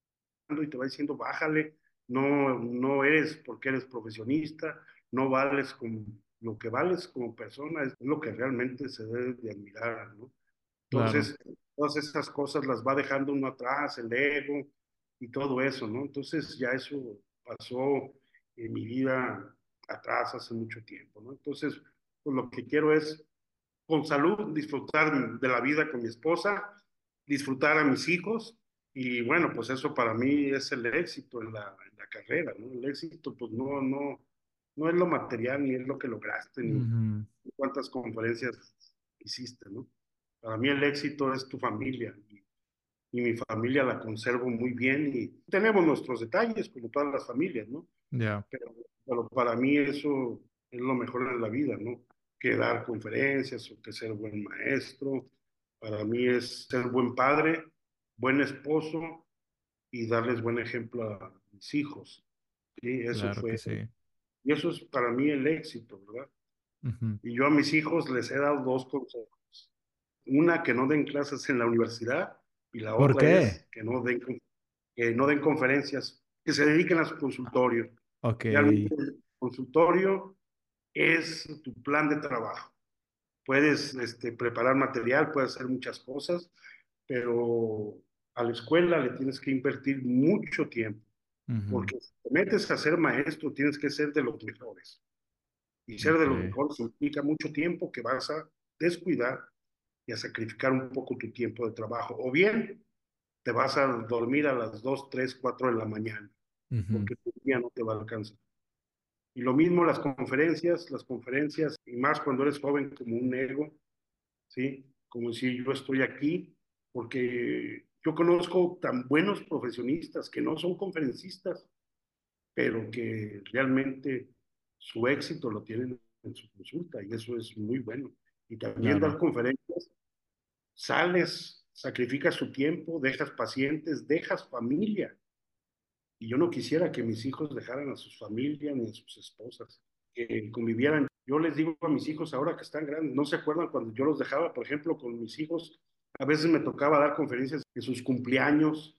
y te va diciendo, bájale, no, no eres porque eres profesionista, no vales como lo que vales como persona, es lo que realmente se debe de admirar, ¿no? Claro, Entonces, todas esas cosas las va dejando uno atrás, el ego y todo eso, ¿no? Entonces ya eso pasó en mi vida atrás hace mucho tiempo, ¿no? Entonces, pues lo que quiero es, con salud, disfrutar de la vida con mi esposa, disfrutar a mis hijos y bueno, pues eso para mí es el éxito en la, en la carrera, ¿no? El éxito, pues no, no, no es lo material, ni es lo que lograste, ni Ujú. cuántas conferencias hiciste, ¿no? Para mí el éxito es tu familia y, y mi familia la conservo muy bien y tenemos nuestros detalles como todas las familias, ¿no? Ya, Pero, pero para mí eso es lo mejor en la vida, ¿no? Que dar conferencias o que ser buen maestro. Para mí es ser buen padre, buen esposo y darles buen ejemplo a mis hijos. ¿sí? Eso claro fue, sí. y eso es para mí el éxito, ¿verdad? Ujú. Y yo a mis hijos les he dado dos consejos. Una, que no den clases en la universidad y la ¿Por otra qué? es que no den, que no den conferencias, que se dediquen a su consultorio. Ok, el consultorio es tu plan de trabajo. Puedes este, preparar material, puedes hacer muchas cosas, pero a la escuela le tienes que invertir mucho tiempo, ujú. porque si te metes a ser maestro, tienes que ser de los mejores. Y ser de Ok, los mejores implica mucho tiempo que vas a descuidar y a sacrificar un poco tu tiempo de trabajo. O bien te vas a dormir a las 2 3 4 de la mañana, ujú. porque tu día no te va a alcanzar. Y lo mismo las conferencias, las conferencias, y más cuando eres joven como un ego, ¿sí? Como si yo estoy aquí, porque yo conozco tan buenos profesionistas que no son conferencistas, pero que realmente su éxito lo tienen en su consulta y eso es muy bueno. Y también dar Claro, conferencias, sales, sacrificas su tiempo, dejas pacientes, dejas familia. Y yo no quisiera que mis hijos dejaran a sus familias ni a sus esposas, que convivieran. Yo les digo a mis hijos ahora que están grandes, no se acuerdan cuando yo los dejaba, por ejemplo, con mis hijos, a veces me tocaba dar conferencias de sus cumpleaños,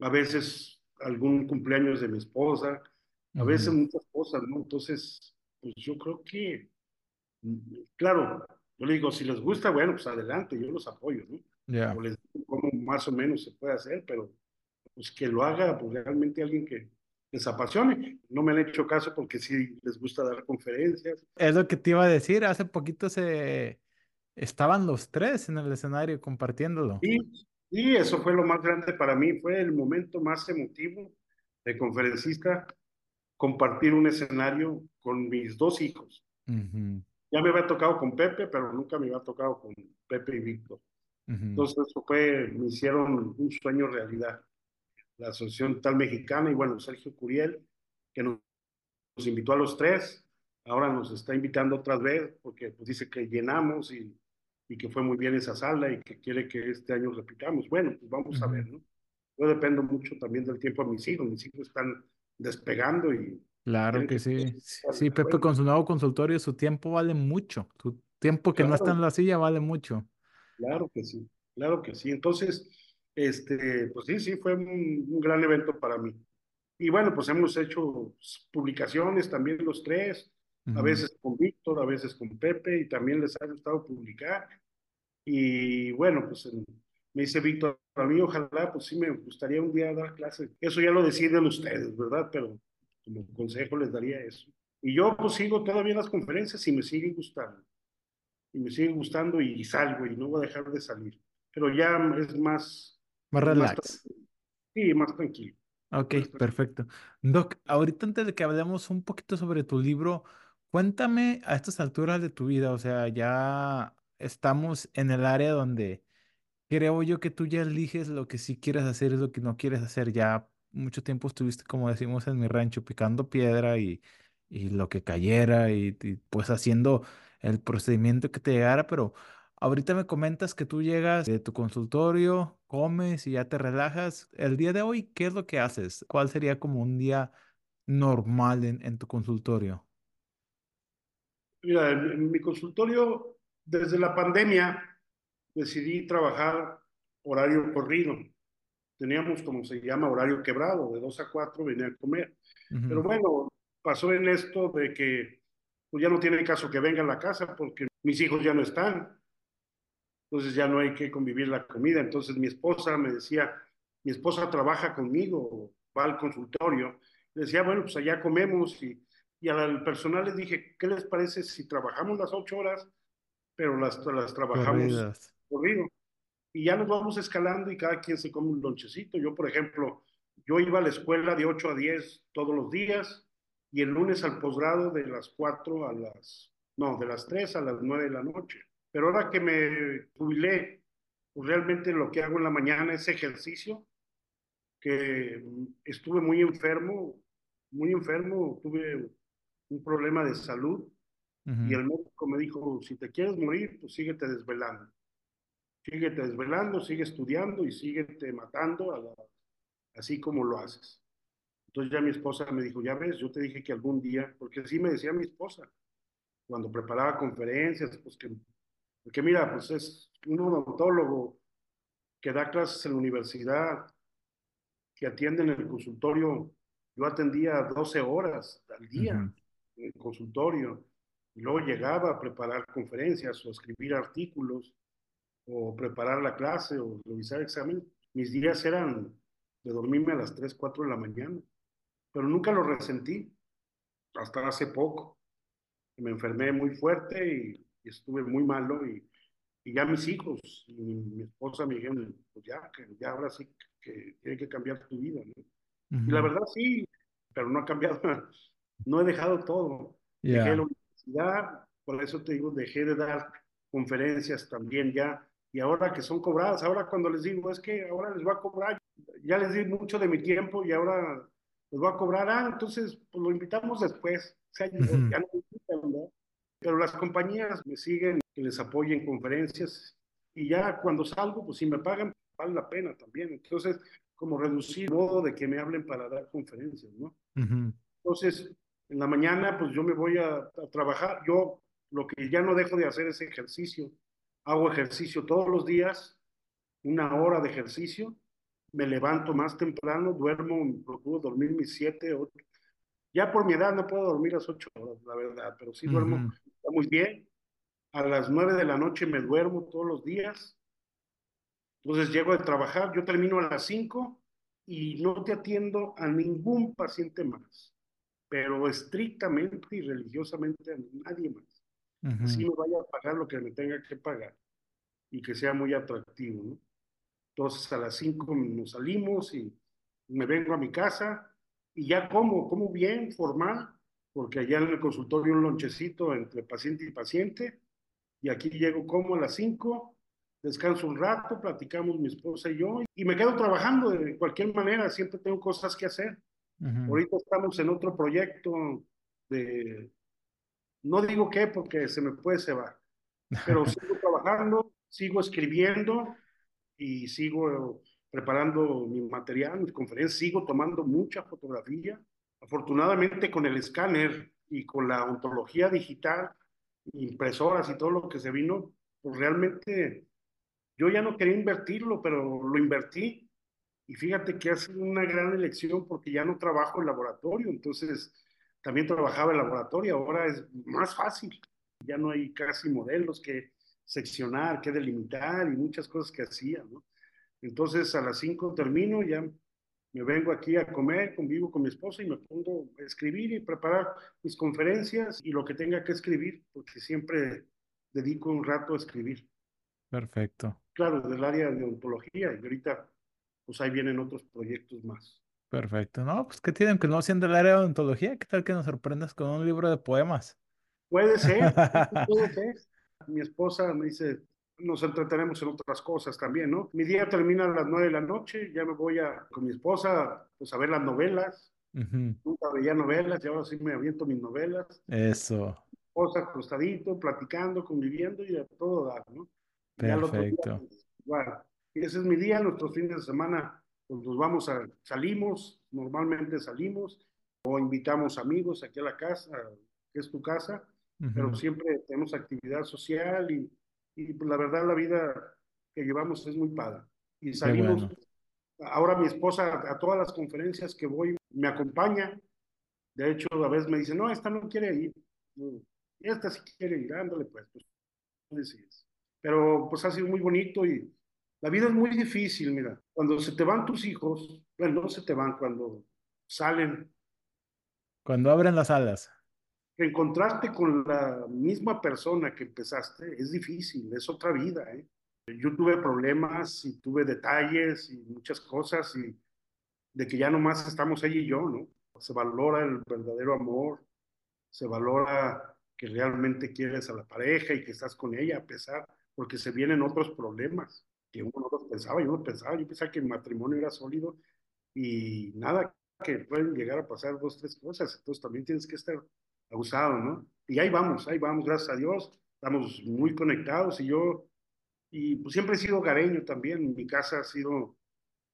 a veces algún cumpleaños de mi esposa, a veces muchas cosas, ¿no? Entonces, pues yo creo que, claro, yo le digo, si les gusta, bueno, pues adelante, yo los apoyo, ¿no? Ya. O les digo cómo más o menos se puede hacer, pero pues que lo haga pues, realmente alguien que les apasione. No me han hecho caso porque sí les gusta dar conferencias. Es lo que te iba a decir. Hace poquito se estaban los tres en el escenario compartiéndolo. Y, y eso fue lo más grande para mí, fue el momento más emotivo de conferencista, compartir un escenario con mis dos hijos. Ujú, Ya me había tocado con Pepe, pero nunca me había tocado con Pepe y Víctor. ujú, Entonces eso fue, me hicieron un sueño realidad. La Asociación Tal Mexicana y bueno, Sergio Curiel, que nos, nos invitó a los tres, ahora nos está invitando otra vez porque pues, dice que llenamos y, y que fue muy bien esa sala y que quiere que este año repitamos. Bueno, pues vamos a ujú. ver, ¿no? Yo dependo mucho también del tiempo de mis hijos. Mis hijos están despegando y Claro que sí. Sí, en Pepe con su nuevo consultorio, su tiempo vale mucho. Su tiempo que no está en la silla vale mucho. Claro que sí, claro que sí. Entonces, este, pues sí, sí, fue un, gran evento para mí. Y bueno, pues hemos hecho publicaciones también los tres, a veces con Víctor, a veces con Pepe, y también les ha gustado publicar. Y bueno, pues me dice Víctor, a mí ojalá, pues sí me gustaría un día dar clases. Eso ya lo deciden ustedes, ¿verdad? Pero como consejo les daría eso. Y yo pues sigo todavía las conferencias y me siguen gustando. Y me siguen gustando y salgo y no voy a dejar de salir. Pero ya es más... Más relax. sí, más tranquilo. Ok, perfecto. Doc, ahorita antes de que hablemos un poquito sobre tu libro, cuéntame a estas alturas de tu vida, o sea, ya estamos en el área donde creo yo que tú ya eliges lo que sí quieres hacer y lo que no quieres hacer. Ya mucho tiempo estuviste, como decimos en mi rancho, picando piedra y, y lo que cayera y, pues haciendo el procedimiento que te llegara, pero ahorita me comentas que tú llegas de tu consultorio, comes y ya te relajas. El día de hoy, ¿qué es lo que haces? ¿Cuál sería como un día normal en, en tu consultorio? Mira, en mi consultorio, desde la pandemia, decidí trabajar horario corrido. Teníamos, como se llama, horario quebrado, de 2 a 4 venía a comer. Pero bueno, pasó en esto de que pues ya no tiene caso que venga a la casa porque mis hijos ya no están. Entonces ya no hay que convivir la comida. Entonces mi esposa me decía, mi esposa trabaja conmigo, va al consultorio. decía, bueno, pues allá comemos y, y al personal les dije, ¿qué les parece si trabajamos las ocho horas, pero las, las trabajamos corrido. Y ya nos vamos escalando y cada quien se come un lonchecito. Yo, por ejemplo, yo iba a la escuela de 8 a 10 todos los días y el lunes al posgrado de las 4 a las, no, de las 3 a las 9 de la noche. Pero ahora que me jubilé, pues realmente lo que hago en la mañana es ejercicio, que estuve muy enfermo, muy enfermo, tuve un problema de salud y el médico me dijo, si te quieres morir, pues síguete desvelando síguete desvelando, sigue estudiando y síguete matando a así como lo haces. Entonces ya mi esposa me dijo, ya ves, yo te dije que algún día, porque así me decía mi esposa, cuando preparaba conferencias, pues que, porque mira, pues es un odontólogo que da clases en la universidad, que atiende en el consultorio, yo atendía 12 horas al día en el consultorio, y luego llegaba a preparar conferencias o escribir artículos, o preparar la clase o revisar examen, mis días eran de dormirme a las 3, 4 de la mañana, pero nunca lo resentí, hasta hace poco. Me enfermé muy fuerte y, estuve muy malo y, y, ya mis hijos y mi, esposa me dijeron, pues ya, que ya ahora sí que tiene que cambiar tu vida. Y la verdad sí, pero no ha cambiado, no he dejado todo. Dejé la universidad, por eso te digo, dejé de dar conferencias también ya y ahora que son cobradas, ahora cuando les digo, es que ahora les voy a cobrar, ya les di mucho de mi tiempo y ahora les voy a cobrar, ah, entonces pues lo invitamos después, o sea, ya no invitan, ¿no? Pero las compañías me siguen, que les apoyen conferencias y ya cuando salgo, pues si me pagan, vale la pena también. Entonces, como reducir el modo de que me hablen para dar conferencias, ¿no? Entonces, en la mañana, pues yo me voy a, a trabajar. Yo lo que ya no dejo de hacer es ejercicio hago ejercicio todos los días, una hora de ejercicio, me levanto más temprano, duermo, procuro dormir mis siete, ocho. Ya por mi edad no puedo dormir las ocho horas, la verdad, pero sí duermo muy bien. A las nueve de la noche me duermo todos los días. Entonces llego a trabajar, yo termino a las cinco y no te atiendo a ningún paciente más, pero estrictamente y religiosamente a nadie más. Así me vaya a pagar lo que me tenga que pagar y que sea muy atractivo. ¿no? Entonces a las 5 nos salimos y me vengo a mi casa y ya como, como bien, formal, porque allá en el consultorio un lonchecito entre paciente y paciente y aquí llego como a las 5, descanso un rato, platicamos mi esposa y yo y me quedo trabajando de cualquier manera, siempre tengo cosas que hacer. Ahorita estamos en otro proyecto de no digo qué porque se me puede cebar, pero sigo trabajando, sigo escribiendo y sigo preparando mi material, mis conferencias, sigo tomando mucha fotografía. Afortunadamente con el escáner y con la ontología digital, impresoras y todo lo que se vino, pues realmente yo ya no quería invertirlo, pero lo invertí. Y fíjate que ha sido una gran elección porque ya no trabajo en laboratorio, entonces también trabajaba en laboratorio, ahora es más fácil. Ya no hay casi modelos que seccionar, que delimitar y muchas cosas que hacía, ¿no? Entonces a las 5 termino, ya me vengo aquí a comer, convivo con mi esposa y me pongo a escribir y preparar mis conferencias y lo que tenga que escribir, porque siempre dedico un rato a escribir. Perfecto. Claro, del área de ontología y ahorita pues ahí vienen otros proyectos más. Perfecto. No, pues ¿qué tienen que no sean del área de ontología? ¿Qué tal que nos sorprendas con un libro de poemas? Puede ser, puede ser. Mi esposa me dice, nos entretenemos en otras cosas también, ¿no? Mi día termina a las nueve de la noche, ya me voy a, con mi esposa pues, a ver las novelas. Nunca veía novelas y ahora sí me aviento mis novelas. Eso. Esposa acostadito, platicando, conviviendo y a todo dar, ¿no? Perfecto. Bueno, y ese es mi día, nuestros fines de semana, pues nos vamos a, salimos, normalmente salimos, o invitamos amigos aquí a la casa, que es tu casa, pero siempre tenemos actividad social y y pues, la verdad la vida que llevamos es muy padre. Y salimos, ahora mi esposa a todas las conferencias que voy me acompaña, de hecho a veces me dice, no, esta no quiere ir, esta sí quiere ir, ándale pues, pues Pero pues ha sido muy bonito y la vida es muy difícil, mira, cuando se te van tus hijos, bueno, no se te van, cuando salen. Cuando abren las alas encontrarte con la misma persona que empezaste es difícil, es otra vida. ¿eh? Yo tuve problemas y tuve detalles y muchas cosas y de que ya nomás estamos ella y yo, ¿no? Se valora el verdadero amor, se valora que realmente quieres a la pareja y que estás con ella a pesar, porque se vienen otros problemas que uno no los pensaba, yo no pensaba, yo pensaba que el matrimonio era sólido y nada, que pueden llegar a pasar dos, tres cosas, entonces también tienes que estar abusado, ¿no? Y ahí vamos, ahí vamos, gracias a Dios, estamos muy conectados y yo, y pues siempre he sido hogareño también, mi casa ha sido,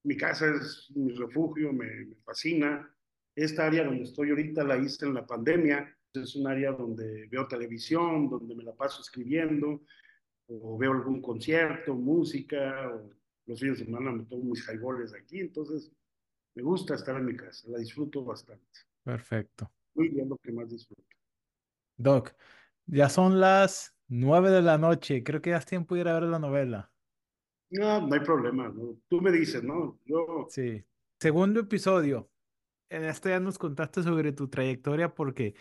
mi casa es mi refugio, me, me fascina. Esta área donde estoy ahorita la hice en la pandemia, es un área donde veo televisión, donde me la paso escribiendo, o veo algún concierto, música, o los fines de semana me tomo mis highballs aquí, entonces me gusta estar en mi casa, la disfruto bastante. Perfecto muy bien lo que más disfruto. Doc, ya son las nueve de la noche. Creo que ya es tiempo de ir a ver la novela. No, no hay problema. Tú me dices, ¿no? Yo. Sí. Segundo episodio. En este ya nos contaste sobre tu trayectoria porque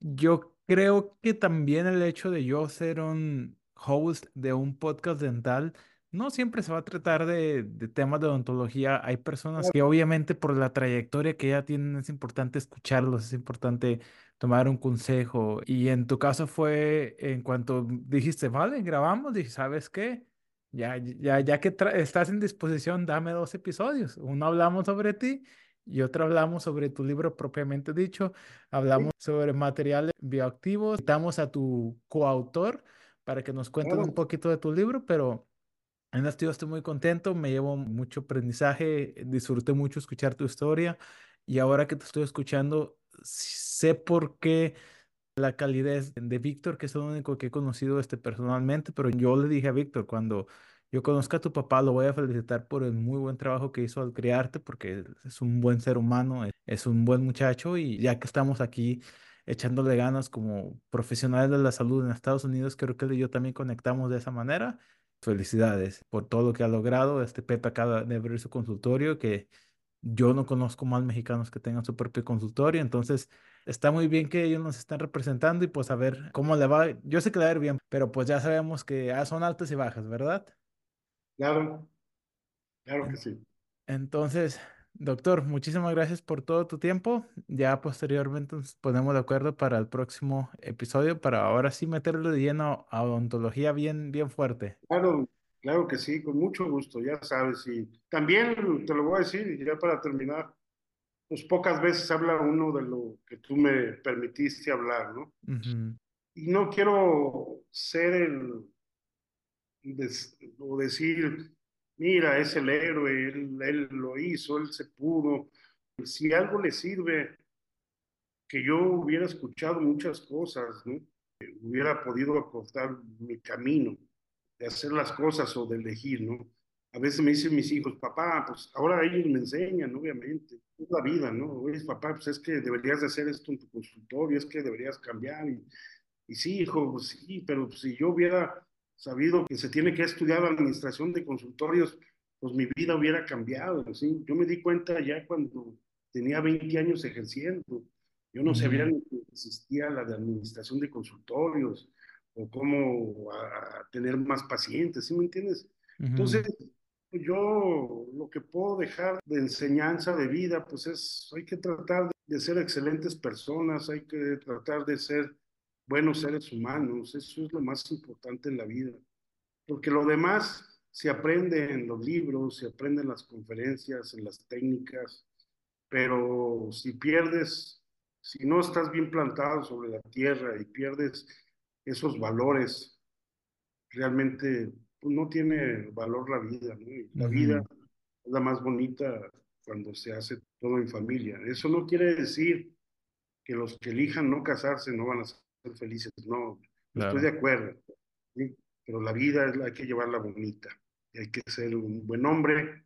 yo creo que también el hecho de yo ser un host de un podcast dental no siempre se va a tratar de, temas de odontología. Hay personas que obviamente por la trayectoria que ya tienen es importante escucharlos, es importante tomar un consejo. Y en tu caso fue en cuanto dijiste, vale, grabamos, dije, ¿sabes qué? Ya, ya, ya que estás en disposición, dame dos episodios. Uno hablamos sobre ti y otro hablamos sobre tu libro propiamente dicho. Hablamos sobre materiales bioactivos. Invitamos a tu coautor para que nos cuenten un poquito de tu libro, pero en este yo estoy muy contento, me llevo mucho aprendizaje, disfruté mucho escuchar tu historia y ahora que te estoy escuchando, sé por qué la calidez de Víctor, que es el único que he conocido este personalmente, pero yo le dije a Víctor, cuando yo conozca a tu papá, lo voy a felicitar por el muy buen trabajo que hizo al criarte, porque es un buen ser humano, es un buen muchacho y ya que estamos aquí echándole ganas como profesionales de la salud en Estados Unidos, creo que él y yo también conectamos de esa manera Felicidades por todo lo que ha logrado. Este Pepe acaba de abrir su consultorio, que yo no conozco más mexicanos que tengan su propio consultorio, entonces está muy bien que ellos nos estén representando y pues a ver cómo le va. Yo sé que le va a ir bien, pero pues ya sabemos que ah, son altas y bajas, ¿verdad? Claro, claro que sí. Entonces, doctor, muchísimas gracias por todo tu tiempo. Ya posteriormente nos ponemos de acuerdo para el próximo episodio, para ahora sí meterle de lleno a odontología bien, bien fuerte. Claro, claro que sí, con mucho gusto, ya sabes. Y también te lo voy a decir, ya para terminar, pues pocas veces habla uno de lo que tú me permitiste hablar, ¿no? Y no quiero ser el, o decir, mira, es el héroe, él, lo hizo, él se pudo. Si algo le sirve, que yo hubiera escuchado muchas cosas, ¿no? hubiera podido acortar mi camino de hacer las cosas o de elegir, ¿no? A veces me dicen mis hijos, papá, pues ahora ellos me enseñan, obviamente, es la vida, ¿no? Oye, papá, pues es que deberías de hacer esto en tu consultorio, es que deberías cambiar. Y, y sí, hijo, pues sí, pero si yo hubiera sabido que se tiene que estudiar la administración de consultorios, pues mi vida hubiera cambiado, ¿sí? Yo me di cuenta ya cuando tenía 20 años ejerciendo. Yo no sabía ni que existía la de administración de consultorios o cómo a, tener más pacientes, ¿sí me entiendes? Entonces, yo lo que puedo dejar de enseñanza de vida, pues es, hay que tratar de ser excelentes personas, hay que tratar de ser buenos seres humanos, eso es lo más importante en la vida, porque lo demás se aprende en los libros, se aprende en las conferencias, en las técnicas, pero si pierdes, si no estás bien plantado sobre la tierra y pierdes esos valores, realmente pues, no tiene valor la vida, ¿no? la vida es la más bonita cuando se hace todo en familia. Eso no quiere decir que los que elijan no casarse no van a ser felices, no, estoy de acuerdo, pero la vida hay que llevarla bonita, y hay que ser un buen hombre,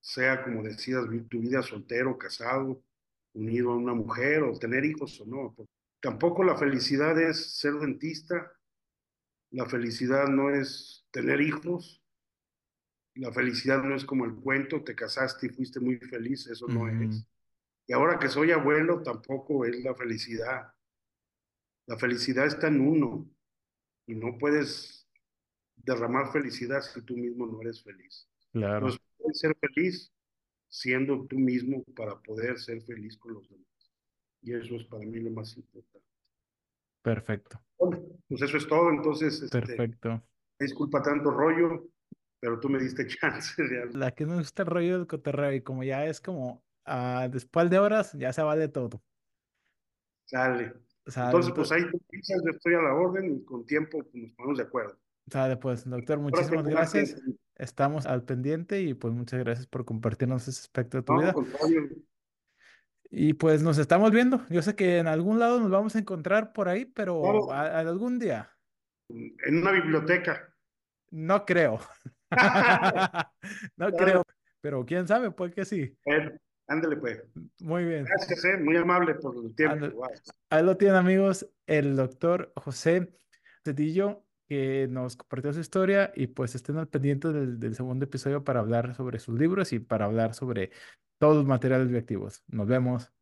sea como decías, tu vida soltero, casado, unido a una mujer o tener hijos o no. Tampoco la felicidad es ser dentista, la felicidad no es tener hijos, la felicidad no es como el cuento, te casaste y fuiste muy feliz, eso no es. Y ahora que soy abuelo, tampoco es la felicidad. La felicidad está en uno y no puedes derramar felicidad si tú mismo no eres feliz. Claro. Entonces, puedes ser feliz siendo tú mismo para poder ser feliz con los demás. Y eso es para mí lo más importante. Perfecto. Bueno, pues eso es todo. Entonces, este, perfecto. disculpa tanto rollo, pero tú me diste chance. Realmente. La que no gusta el rollo del coterreo y como ya es como uh, después de horas, ya se vale todo. Sale. Entonces, pues ahí estoy a la orden y con tiempo pues, nos ponemos de acuerdo. Sale, pues, doctor, muchísimas gracias. Estamos al pendiente y pues muchas gracias por compartirnos ese aspecto de tu vida. Y pues nos estamos viendo. Yo sé que en algún lado nos vamos a encontrar por ahí, pero algún día. En una biblioteca. No creo. no creo, pero quién sabe, pues que sí. Ándale, pues. Muy bien. Gracias, eh, muy amable por el tiempo. Ahí lo tienen, amigos, el doctor José Cedillo, que nos compartió su historia y pues estén al pendiente del, del segundo episodio para hablar sobre sus libros y para hablar sobre todos los materiales bioactivos. Nos vemos.